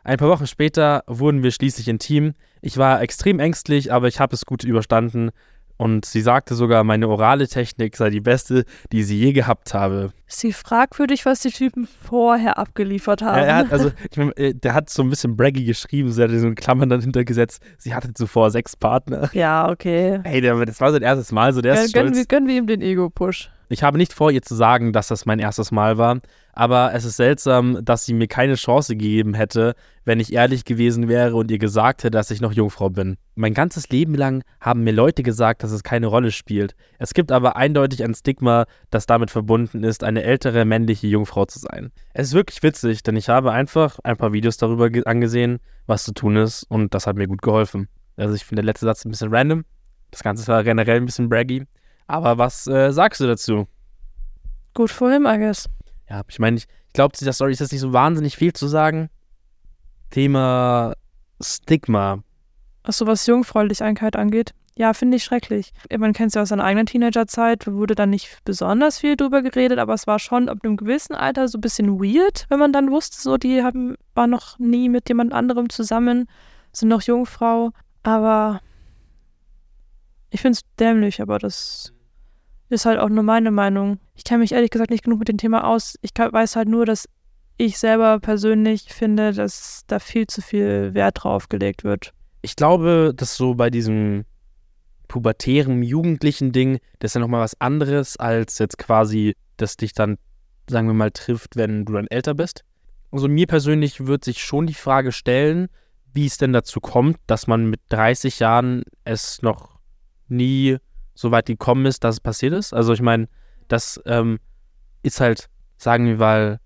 Ein paar Wochen später wurden wir schließlich intim. Ich war extrem ängstlich, aber ich habe es gut überstanden. Und sie sagte sogar, meine orale Technik sei die beste, die sie je gehabt habe. Ist sie fragwürdig, was die Typen vorher abgeliefert haben? Ja, er hat, also, ich mein, äh, der hat so ein bisschen braggy geschrieben, sie hat so in Klammern dann hintergesetzt, sie hatte zuvor sechs Partner. ja, okay. Hey, der, das war sein erstes Mal, so der Ja, ist gönnen, stolz. wir, gönnen wir ihm den Ego-Push. Ich habe nicht vor, ihr zu sagen, dass das mein erstes Mal war, aber es ist seltsam, dass sie mir keine Chance gegeben hätte, wenn ich ehrlich gewesen wäre und ihr gesagt hätte, dass ich noch Jungfrau bin. Mein ganzes Leben lang haben mir Leute gesagt, dass es keine Rolle spielt. Es gibt aber eindeutig ein Stigma, das damit verbunden ist, eine ältere männliche Jungfrau zu sein. Es ist wirklich witzig, denn ich habe einfach ein paar Videos darüber ge- angesehen, was zu tun ist und das hat mir gut geholfen. Also ich finde der letzte Satz ein bisschen random, das Ganze war generell ein bisschen braggy. Aber was äh, sagst du dazu? Good for him, I guess. Ja, ich meine, ich, ich glaube, zu der Story ist jetzt nicht so wahnsinnig viel zu sagen. Thema Stigma. Achso, was Jungfräulichkeit angeht. Ja, finde ich schrecklich. Man kennt es ja aus seiner eigenen Teenagerzeit, wurde dann nicht besonders viel drüber geredet, aber es war schon ab einem gewissen Alter so ein bisschen weird, wenn man dann wusste, so, die haben, waren noch nie mit jemand anderem zusammen, sind noch Jungfrau. Aber ich finde es dämlich, aber das ist halt auch nur meine Meinung. Ich kenne mich ehrlich gesagt nicht genug mit dem Thema aus. Ich weiß halt nur, dass ich selber persönlich finde, dass da viel zu viel Wert drauf gelegt wird. ich glaube, dass so bei diesem pubertären, jugendlichen Ding, das ist ja nochmal was anderes, als jetzt quasi, dass dich dann, sagen wir mal, trifft, wenn du dann älter bist. Also mir persönlich wird sich schon die Frage stellen, wie es denn dazu kommt, dass man mit 30 Jahren es noch nie so weit gekommen ist, dass es passiert ist. Also ich meine, das ähm, ist halt, sagen wir mal,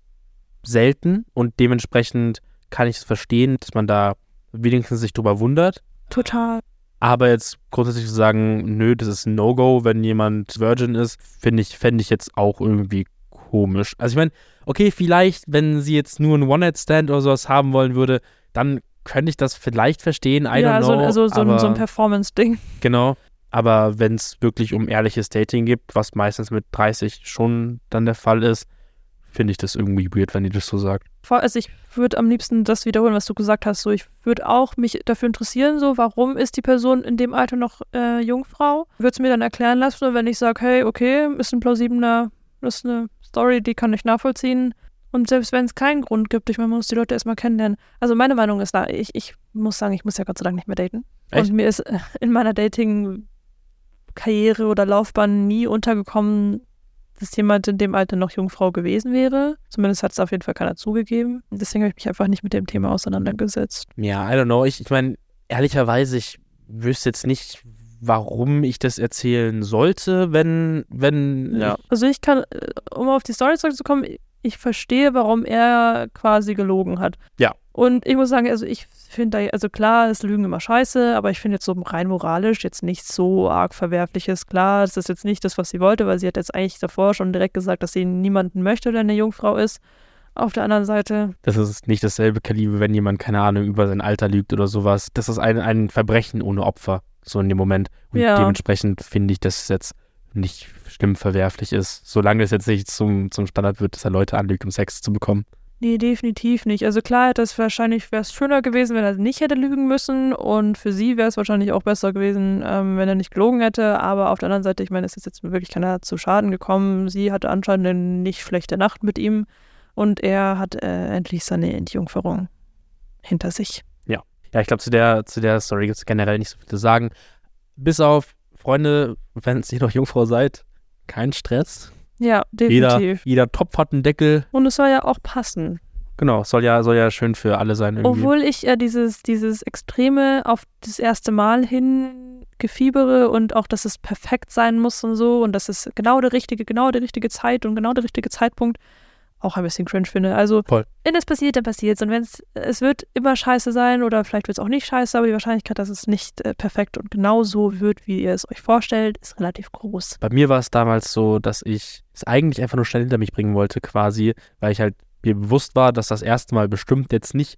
selten und dementsprechend kann ich es verstehen, dass man da wenigstens sich drüber wundert. Total. Aber jetzt grundsätzlich zu sagen, nö, das ist ein No-Go, wenn jemand Virgin ist, finde ich, fände ich jetzt auch irgendwie komisch. Also ich meine, okay, vielleicht, wenn sie jetzt nur einen One-Night-Stand oder sowas haben wollen würde, dann könnte ich das vielleicht verstehen. I ja, don't so, know, also so, ein, aber, so ein Performance-Ding. Genau. Aber wenn es wirklich um ehrliches Dating gibt, was meistens mit 30 schon dann der Fall ist, finde ich das irgendwie weird, wenn die das so sagt. Also ich würde am liebsten das wiederholen, was du gesagt hast. So, ich würde auch mich dafür interessieren, so, warum ist die Person in dem Alter noch äh, Jungfrau? Würde es mir dann erklären lassen, und wenn ich sage, hey, okay, ist ein plausibler, das ist eine Story, die kann ich nachvollziehen. Und selbst wenn es keinen Grund gibt, ich meine, man muss die Leute erstmal kennenlernen. Also meine Meinung ist da, ich, ich muss sagen, ich muss ja Gott sei Dank nicht mehr daten. Echt? Und mir ist äh, in meiner Dating-Karriere oder Laufbahn nie untergekommen, dass jemand in dem Alter noch Jungfrau gewesen wäre. Zumindest hat es auf jeden Fall keiner zugegeben. Deswegen habe ich mich einfach nicht mit dem Thema auseinandergesetzt. Ja, I don't know. Ich, ich meine, ehrlicherweise, ich wüsste jetzt nicht, warum ich das erzählen sollte, wenn, wenn. Also ich kann, äh, um auf die Story zurückzukommen, ich verstehe, warum er quasi gelogen hat. Ja. Und ich muss sagen, also ich finde da, also klar, ist Lügen immer scheiße, aber ich finde jetzt so rein moralisch jetzt nichts so arg Verwerfliches. Klar, das ist jetzt nicht das, was sie wollte, weil sie hat jetzt eigentlich davor schon direkt gesagt, dass sie niemanden möchte, der eine Jungfrau ist. Auf der anderen Seite, Das ist nicht dasselbe Kaliber, wenn jemand, keine Ahnung, über sein Alter lügt oder sowas. Das ist ein, ein Verbrechen ohne Opfer, so in dem Moment. Und Ja. dementsprechend finde ich, dass es jetzt nicht schlimm verwerflich ist, solange es jetzt nicht zum, zum Standard wird, dass er Leute anlügt, um Sex zu bekommen. nee, definitiv nicht. Also klar es wahrscheinlich, wäre es schöner gewesen, wenn er nicht hätte lügen müssen und für sie wäre es wahrscheinlich auch besser gewesen, ähm, wenn er nicht gelogen hätte, aber auf der anderen Seite, ich meine, es ist jetzt wirklich keiner zu Schaden gekommen. Sie hatte anscheinend eine nicht schlechte Nacht mit ihm und er hat äh, endlich seine Entjungferung hinter sich. Ja, ich glaube, zu der, zu der Story gibt es generell nicht so viel zu sagen. Bis auf, Freunde, wenn ihr noch Jungfrau seid, kein Stress. Ja, Jeder, definitiv. jeder Topf hat einen Deckel. Und es soll ja auch passen. Genau, soll ja, soll ja schön für alle sein irgendwie. Obwohl ich ja dieses, dieses Extreme auf das erste Mal hin gefiebere und auch, dass es perfekt sein muss und so und dass es genau der richtige, genau die richtige Zeit und genau der richtige Zeitpunkt auch ein bisschen cringe finde. Also, Voll. wenn es passiert, dann passiert es. Und wenn es, es wird immer scheiße sein oder vielleicht wird es auch nicht scheiße, aber die Wahrscheinlichkeit, dass es nicht äh, perfekt und genau so wird, wie ihr es euch vorstellt, ist relativ groß. Bei mir war es damals so, dass ich es eigentlich einfach nur schnell hinter mich bringen wollte, quasi, weil ich halt mir bewusst war, dass das erste Mal bestimmt jetzt nicht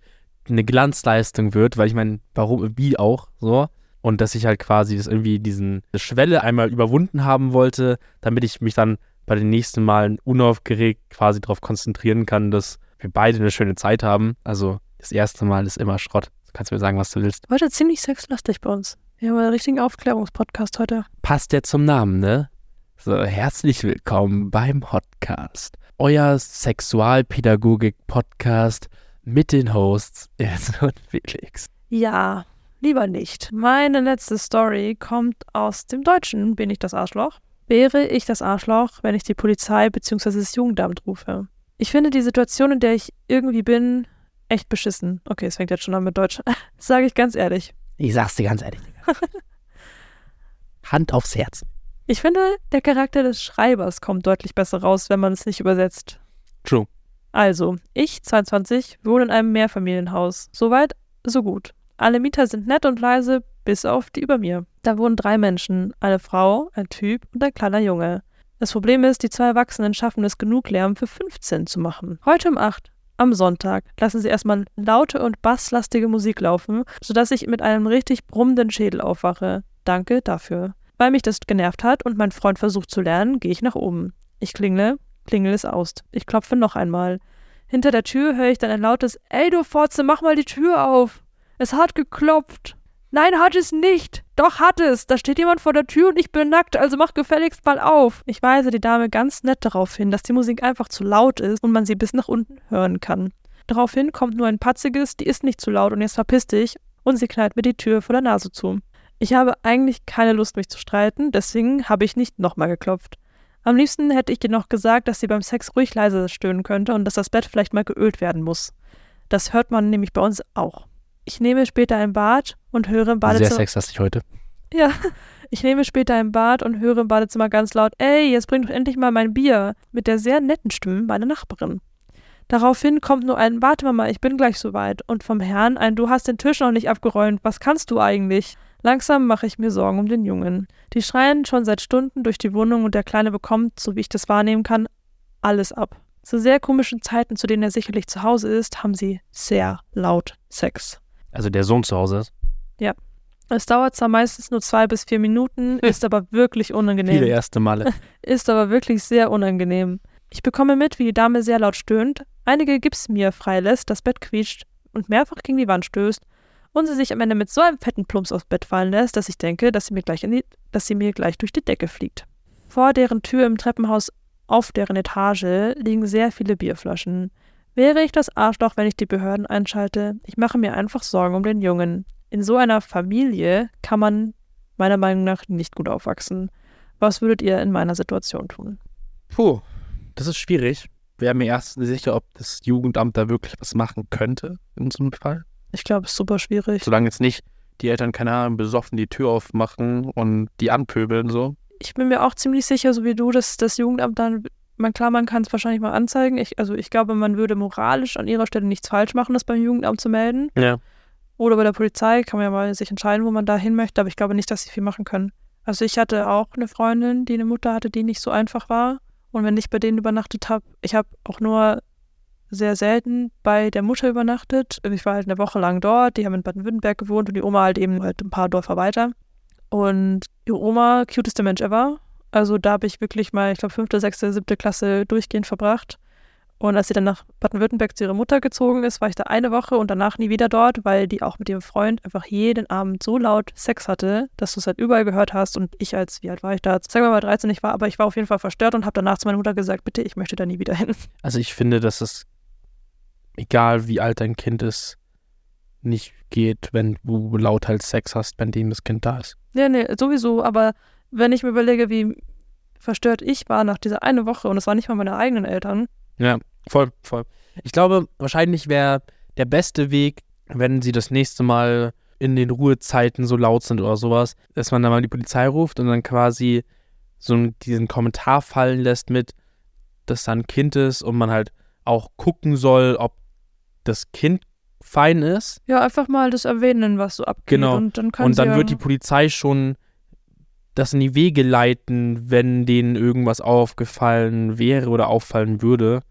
eine Glanzleistung wird, weil ich meine, warum, wie auch, so. Und dass ich halt quasi das irgendwie diesen diese Schwelle einmal überwunden haben wollte, damit ich mich dann bei den nächsten Malen unaufgeregt quasi darauf konzentrieren kann, dass wir beide eine schöne Zeit haben. Also das erste Mal ist immer Schrott. Du kannst mir sagen, was du willst. Heute ziemlich sexlastig bei uns. Wir haben einen richtigen Aufklärungspodcast heute. passt ja zum Namen, ne? So, herzlich willkommen beim Podcast. Euer Sexualpädagogik-Podcast mit den Hosts Ilse und Felix. Ja, lieber nicht. Meine letzte Story kommt aus dem Deutschen. Bin ich das Arschloch? Wäre ich das Arschloch, wenn ich die Polizei bzw. das Jugendamt rufe? Ich finde die Situation, in der ich irgendwie bin, echt beschissen. Okay, es fängt jetzt schon an mit Deutsch. Sage ich ganz ehrlich. Ich sag's dir ganz ehrlich. Hand aufs Herz. Ich finde, der Charakter des Schreibers kommt deutlich besser raus, wenn man es nicht übersetzt. True. Also, ich, 22, wohne in einem Mehrfamilienhaus. Soweit, so gut. Alle Mieter sind nett und leise, bis auf die über mir. Da wohnen drei Menschen, eine Frau, ein Typ und ein kleiner Junge. Das Problem ist, die zwei Erwachsenen schaffen es genug Lärm für 15 zu machen. Heute um 8, am Sonntag, lassen sie erstmal laute und basslastige Musik laufen, sodass ich mit einem richtig brummenden Schädel aufwache. Danke dafür. Weil mich das genervt hat und mein Freund versucht zu lernen, gehe ich nach oben. Ich klingle, Klingel ist aus. Ich klopfe noch einmal. Hinter der Tür höre ich dann ein lautes Ey du Fotze, mach mal die Tür auf. Es hat geklopft. Nein, hat es nicht. Doch hat es. Da steht jemand vor der Tür und ich bin nackt, also mach gefälligst mal auf. Ich weise die Dame ganz nett darauf hin, dass die Musik einfach zu laut ist und man sie bis nach unten hören kann. Daraufhin kommt nur ein patziges, die ist nicht zu laut und jetzt verpiss dich und sie knallt mir die Tür vor der Nase zu. Ich habe eigentlich keine Lust, mich zu streiten, deswegen habe ich nicht nochmal geklopft. Am liebsten hätte ich ihr noch gesagt, dass sie beim Sex ruhig leise stöhnen könnte und dass das Bett vielleicht mal geölt werden muss. Das hört man nämlich bei uns auch. Ich nehme später ein Bad und höre im Badezimmer. Sehr sexlastig heute. Ja, ich nehme später ein Bad und höre im Badezimmer ganz laut: Ey, jetzt bring doch endlich mal mein Bier. Mit der sehr netten Stimme meiner Nachbarin. Daraufhin kommt nur ein Warte Mama, ich bin gleich soweit. Und vom Herrn ein Du hast den Tisch noch nicht abgeräumt. Was kannst du eigentlich? Langsam mache ich mir Sorgen um den Jungen. Die schreien schon seit Stunden durch die Wohnung und der Kleine bekommt, so wie ich das wahrnehmen kann, alles ab. Zu sehr komischen Zeiten, zu denen er sicherlich zu Hause ist, haben sie sehr laut Sex. Also der Sohn zu Hause ist. Ja. Es dauert zwar meistens nur zwei bis vier Minuten, ist aber wirklich unangenehm. Viele erste Male. Ist aber wirklich sehr unangenehm. Ich bekomme mit, wie die Dame sehr laut stöhnt, einige Gips mir freilässt, das Bett quietscht und mehrfach gegen die Wand stößt und sie sich am Ende mit so einem fetten Plumps aufs Bett fallen lässt, dass ich denke, dass sie mir gleich, die, dass sie mir gleich durch die Decke fliegt. Vor deren Tür im Treppenhaus auf deren Etage liegen sehr viele Bierflaschen. Wäre ich das Arschloch, wenn ich die Behörden einschalte? Ich mache mir einfach Sorgen um den Jungen. In so einer Familie kann man meiner Meinung nach nicht gut aufwachsen. Was würdet ihr in meiner Situation tun? Puh, das ist schwierig. Wäre mir erst nicht sicher, ob das Jugendamt da wirklich was machen könnte in so einem Fall. Ich glaube, es ist super schwierig. Solange jetzt nicht die Eltern, keine Ahnung, besoffen die Tür aufmachen und die anpöbeln so. Ich bin mir auch ziemlich sicher, so wie du, dass das Jugendamt dann, man, klar, man kann es wahrscheinlich mal anzeigen. Ich, also ich glaube, man würde moralisch an ihrer Stelle nichts falsch machen, das beim Jugendamt zu melden. Ja. Oder bei der Polizei kann man ja mal sich entscheiden, wo man da hin möchte, aber ich glaube nicht, dass sie viel machen können. Also ich hatte auch eine Freundin, die eine Mutter hatte, die nicht so einfach war. Und wenn ich bei denen übernachtet habe, ich habe auch nur sehr selten bei der Mutter übernachtet. Ich war halt eine Woche lang dort. Die haben in Baden-Württemberg gewohnt und die Oma halt eben halt ein paar Dörfer weiter. Und die Oma, cuteste Mensch ever. Also da habe ich wirklich mal, ich glaube, fünfte, sechste, siebte Klasse durchgehend verbracht. Und als sie dann nach Baden-Württemberg zu ihrer Mutter gezogen ist, war ich da eine Woche und danach nie wieder dort, weil die auch mit ihrem Freund einfach jeden Abend so laut Sex hatte, dass du es halt überall gehört hast. Und ich als, wie alt war ich da? Sagen wir mal 13, ich war, aber ich war auf jeden Fall verstört und habe danach zu meiner Mutter gesagt, bitte, ich möchte da nie wieder hin. Also ich finde, dass es, egal wie alt dein Kind ist, nicht geht, wenn du laut halt Sex hast, wenn dem das Kind da ist. Ja, nee, sowieso, aber wenn ich mir überlege, wie verstört ich war nach dieser eine Woche und es waren nicht mal meine eigenen Eltern. Ja, voll, voll. Ich glaube, wahrscheinlich wäre der beste Weg, wenn sie das nächste Mal in den Ruhezeiten so laut sind oder sowas, dass man dann mal die Polizei ruft und dann quasi so einen, diesen Kommentar fallen lässt mit, dass da ein Kind ist und man halt auch gucken soll, ob das Kind fein ist. Ja, einfach mal das erwähnen, was so abgeht. Genau. Und dann, kann Und dann sie wird die Polizei schon das in die Wege leiten, wenn denen irgendwas aufgefallen wäre oder auffallen würde.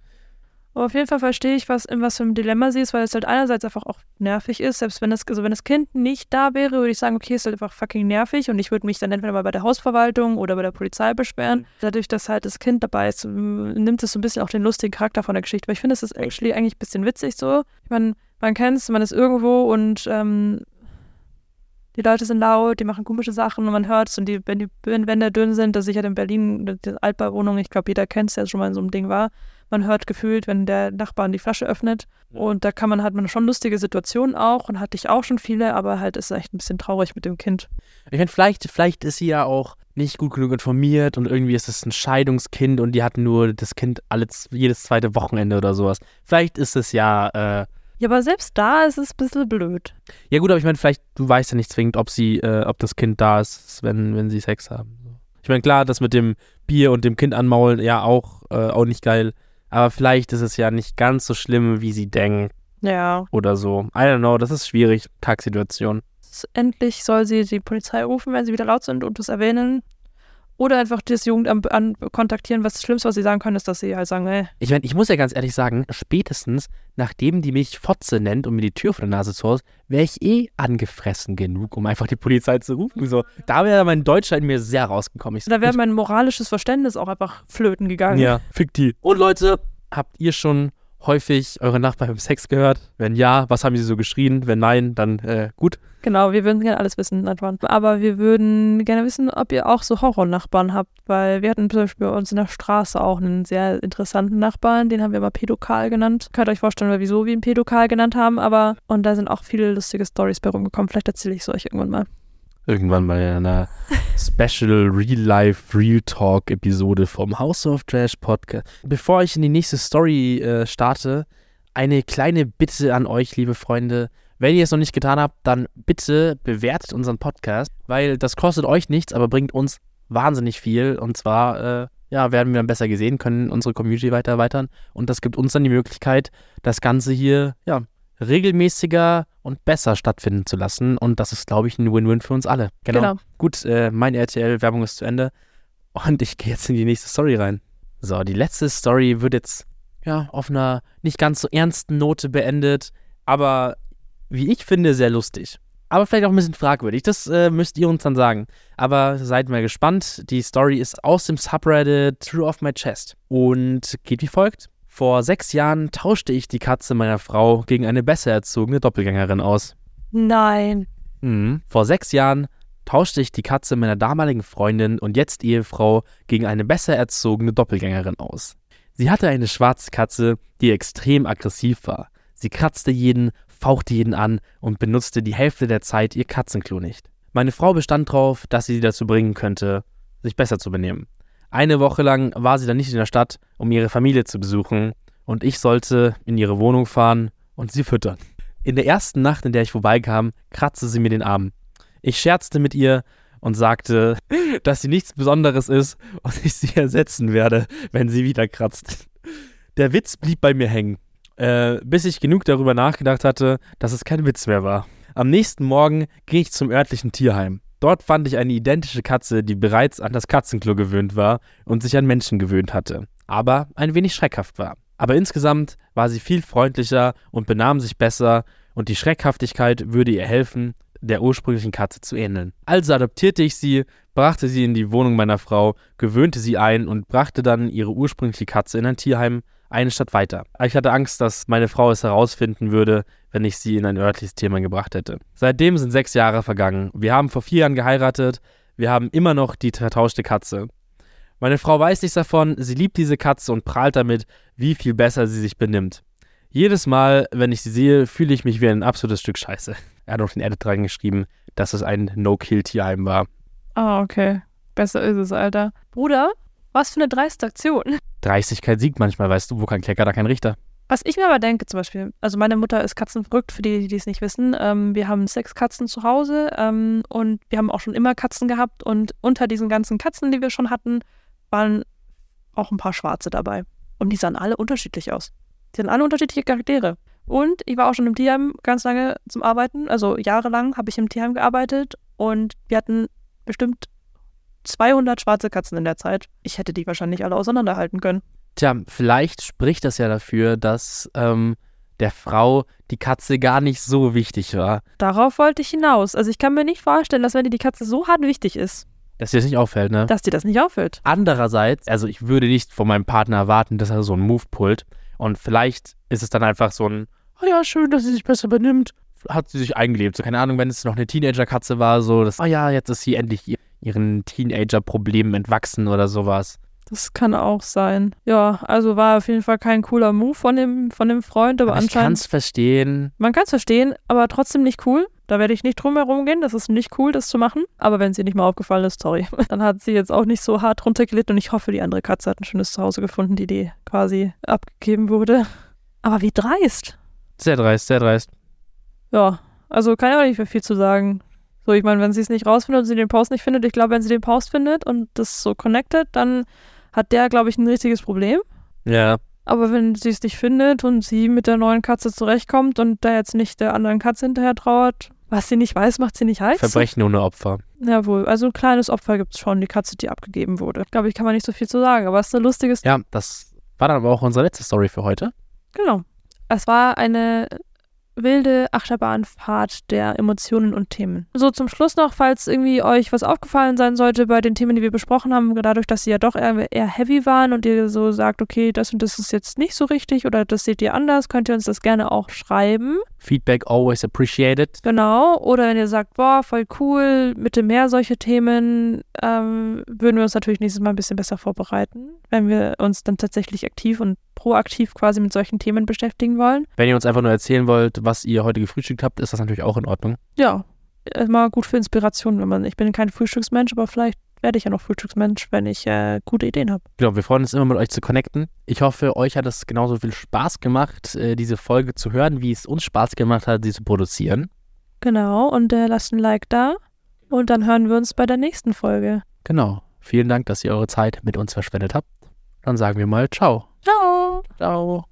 Aber auf jeden Fall verstehe ich, was, in was für einem Dilemma sie ist, weil es halt einerseits einfach auch nervig ist. Selbst wenn das, also wenn das Kind nicht da wäre, würde ich sagen, okay, ist halt einfach fucking nervig und ich würde mich dann entweder mal bei der Hausverwaltung oder bei der Polizei beschweren. Dadurch, dass halt das Kind dabei ist, nimmt es so ein bisschen auch den lustigen Charakter von der Geschichte. Weil ich finde, es ist actually eigentlich ein bisschen witzig so. Ich meine, man kennt es, man ist irgendwo und ähm, die Leute sind laut, die machen komische Sachen und man hört es und die, wenn die Wände dünn sind, das ist sicher in Berlin, die Altbauwohnung, ich glaube, jeder kennt es, der schon mal in so einem Ding war. Man hört gefühlt, wenn der Nachbarn die Flasche öffnet. Und da kann man, hat man schon lustige Situationen auch und hatte ich auch schon viele, aber halt ist echt ein bisschen traurig mit dem Kind. Ich meine, vielleicht, vielleicht ist sie ja auch nicht gut genug informiert und irgendwie ist es ein Scheidungskind und die hatten nur das Kind alle, jedes zweite Wochenende oder sowas. Vielleicht ist es ja. Äh, ja, aber selbst da ist es ein bisschen blöd. Ja, gut, aber ich meine, vielleicht, du weißt ja nicht zwingend, ob sie, äh, ob das Kind da ist, wenn, wenn sie Sex haben. Ich meine, klar, das mit dem Bier und dem Kind anmaulen, ja, auch, äh, auch nicht geil. Aber vielleicht ist es ja nicht ganz so schlimm, wie sie denkt. Ja. Oder so. I don't know, das ist schwierig. Kacksituation. Endlich soll sie die Polizei rufen, wenn sie wieder laut sind und das erwähnen. Oder einfach das Jugendamt an, kontaktieren. Was das Schlimmste, was sie sagen können, ist, dass sie halt sagen, ey. Ich meine, ich muss ja ganz ehrlich sagen, spätestens nachdem die mich Fotze nennt und mir die Tür vor der Nase zu wäre ich eh angefressen genug, um einfach die Polizei zu rufen. So, da wäre mein Deutscher in mir sehr rausgekommen. Ich, da wäre mein moralisches Verständnis auch einfach flöten gegangen. Ja, fick die. Und Leute, habt ihr schon häufig eure Nachbarn beim Sex gehört? Wenn ja, was haben sie so geschrien? Wenn nein, dann äh, gut. Genau, wir würden gerne alles wissen, Nadwan. Aber wir würden gerne wissen, ob ihr auch so Horror-Nachbarn habt, weil wir hatten zum Beispiel bei uns in der Straße auch einen sehr interessanten Nachbarn, den haben wir mal Pädokal genannt. Könnt ihr euch vorstellen, wieso wir ihn Pädokal genannt haben, aber und da sind auch viele lustige Stories bei rumgekommen. Vielleicht erzähle ich es euch irgendwann mal. Irgendwann mal in einer Special Real Life Real Talk Episode vom House of Trash Podcast. Bevor ich in die nächste Story äh, starte, eine kleine Bitte an euch, liebe Freunde. Wenn ihr es noch nicht getan habt, dann bitte bewertet unseren Podcast, weil das kostet euch nichts, aber bringt uns wahnsinnig viel. Und zwar, äh, ja, werden wir dann besser gesehen, können unsere Community weiter erweitern. Und das gibt uns dann die Möglichkeit, das Ganze hier, ja, regelmäßiger und besser stattfinden zu lassen. Und das ist, glaube ich, ein Win-Win für uns alle. Genau. Genau. Gut, äh, meine RTL-Werbung ist zu Ende. Und ich gehe jetzt in die nächste Story rein. So, die letzte Story wird jetzt ja auf einer nicht ganz so ernsten Note beendet, aber wie ich finde, sehr lustig. Aber vielleicht auch ein bisschen fragwürdig. Das äh, müsst ihr uns dann sagen. Aber seid mal gespannt. Die Story ist aus dem Subreddit True of My Chest und geht wie folgt. Vor sechs Jahren tauschte ich die Katze meiner Frau gegen eine besser erzogene Doppelgängerin aus. Nein. Mhm. Vor sechs Jahren tauschte ich die Katze meiner damaligen Freundin und jetzt Ehefrau gegen eine besser erzogene Doppelgängerin aus. Sie hatte eine schwarze Katze, die extrem aggressiv war. Sie kratzte jeden, fauchte jeden an und benutzte die Hälfte der Zeit ihr Katzenklo nicht. Meine Frau bestand darauf, dass sie sie dazu bringen könnte, sich besser zu benehmen. Eine Woche lang war sie dann nicht in der Stadt, um ihre Familie zu besuchen, und ich sollte in ihre Wohnung fahren und sie füttern. In der ersten Nacht, in der ich vorbeikam, kratzte sie mir den Arm. Ich scherzte mit ihr und sagte, dass sie nichts Besonderes ist und ich sie ersetzen werde, wenn sie wieder kratzt. Der Witz blieb bei mir hängen, äh, bis ich genug darüber nachgedacht hatte, dass es kein Witz mehr war. Am nächsten Morgen ging ich zum örtlichen Tierheim. Dort fand ich eine identische Katze, die bereits an das Katzenklo gewöhnt war und sich an Menschen gewöhnt hatte, aber ein wenig schreckhaft war. Aber insgesamt war sie viel freundlicher und benahm sich besser und die Schreckhaftigkeit würde ihr helfen, der ursprünglichen Katze zu ähneln. Also adoptierte ich sie, brachte sie in die Wohnung meiner Frau, gewöhnte sie ein und brachte dann ihre ursprüngliche Katze in ein Tierheim eine Stadt weiter. Ich hatte Angst, dass meine Frau es herausfinden würde, wenn ich sie in ein örtliches Tierheim gebracht hätte. Seitdem sind sechs Jahre vergangen. Wir haben vor vier Jahren geheiratet. Wir haben immer noch die vertauschte Katze. Meine Frau weiß nichts davon, sie liebt diese Katze und prahlt damit, wie viel besser sie sich benimmt. Jedes Mal, wenn ich sie sehe, fühle ich mich wie ein absolutes Stück Scheiße. Er hat auf den Edit reingeschrieben, dass es ein No-Kill-Tierheim war. Ah, okay. Besser ist es, Alter. Bruder, was für eine dreiste Aktion. Dreistigkeit siegt manchmal, weißt du, wo kein Klecker, da kein Richter. Was ich mir aber denke, zum Beispiel, also meine Mutter ist katzenverrückt, für die, die es nicht wissen. Ähm, wir haben sechs Katzen zu Hause ähm, und wir haben auch schon immer Katzen gehabt und unter diesen ganzen Katzen, die wir schon hatten, waren auch ein paar Schwarze dabei. Und die sahen alle unterschiedlich aus. Die hatten alle unterschiedliche Charaktere. Und ich war auch schon im Tierheim ganz lange zum Arbeiten, also jahrelang habe ich im Tierheim gearbeitet und wir hatten bestimmt 200 schwarze Katzen in der Zeit. Ich hätte die wahrscheinlich alle auseinanderhalten können. Tja, vielleicht spricht das ja dafür, dass ähm, der Frau die Katze gar nicht so wichtig war. Darauf wollte ich hinaus. Also ich kann mir nicht vorstellen, dass wenn dir die Katze so hart wichtig ist, Dass dir das nicht auffällt, ne? dass dir das nicht auffällt. Andererseits, also ich würde nicht von meinem Partner erwarten, dass er so einen Move pullt. Und vielleicht ist es dann einfach so ein, oh ja, schön, dass sie sich besser benimmt. Hat sie sich eingelebt. So, keine Ahnung, wenn es noch eine Teenager-Katze war, so, dass, oh ja, jetzt ist sie endlich ihr- ihren Teenager-Problemen entwachsen oder sowas. Das kann auch sein. Ja, also war auf jeden Fall kein cooler Move von dem, von dem Freund, aber, Aber ich kann anscheinend. es verstehen. Man kann es verstehen, aber trotzdem nicht cool. Da werde ich nicht drum herum gehen. Das ist nicht cool, das zu machen. Aber wenn sie nicht mal aufgefallen ist, sorry. Dann hat sie jetzt auch nicht so hart runtergelitten und ich hoffe, die andere Katze hat ein schönes Zuhause gefunden, die die quasi abgegeben wurde. Aber wie dreist. Sehr dreist, sehr dreist. Ja, also kann ja auch nicht mehr viel zu sagen. So, ich meine, wenn sie es nicht rausfindet und sie den Post nicht findet, ich glaube, wenn sie den Post findet und das so connected, dann hat der, glaube ich, ein richtiges Problem. Ja, Aber wenn sie es nicht findet und sie mit der neuen Katze zurechtkommt und da jetzt nicht der anderen Katze hinterher trauert, was sie nicht weiß, macht sie nicht heiß. Verbrechen ohne Opfer. Jawohl, also ein kleines Opfer gibt es schon, die Katze, die abgegeben wurde. Ich glaube, ich kann man nicht so viel zu sagen, aber es ist eine lustige Story. Ja, das war dann aber auch unsere letzte Story für heute. Genau. Es war eine wilde Achterbahnfahrt der Emotionen und Themen. So zum Schluss noch, falls irgendwie euch was aufgefallen sein sollte bei den Themen, die wir besprochen haben, dadurch, dass sie ja doch eher, eher heavy waren und ihr so sagt, okay, das und das ist jetzt nicht so richtig oder das seht ihr anders, könnt ihr uns das gerne auch schreiben. Feedback always appreciated. Genau. Oder wenn ihr sagt, boah, voll cool, bitte mehr solche Themen, ähm, würden wir uns natürlich nächstes Mal ein bisschen besser vorbereiten, wenn wir uns dann tatsächlich aktiv und proaktiv quasi mit solchen Themen beschäftigen wollen. Wenn ihr uns einfach nur erzählen wollt, was ihr heute gefrühstückt habt, ist das natürlich auch in Ordnung. Ja, immer gut für Inspiration, wenn man, ich bin kein Frühstücksmensch, aber vielleicht werde ich ja noch Frühstücksmensch, wenn ich äh, gute Ideen habe. Genau, wir freuen uns immer mit euch zu connecten. Ich hoffe, euch hat es genauso viel Spaß gemacht, äh, diese Folge zu hören, wie es uns Spaß gemacht hat, sie zu produzieren. Genau, und äh, lasst ein Like da und dann hören wir uns bei der nächsten Folge. Genau. Vielen Dank, dass ihr eure Zeit mit uns verschwendet habt. Dann sagen wir mal Ciao. Ciao.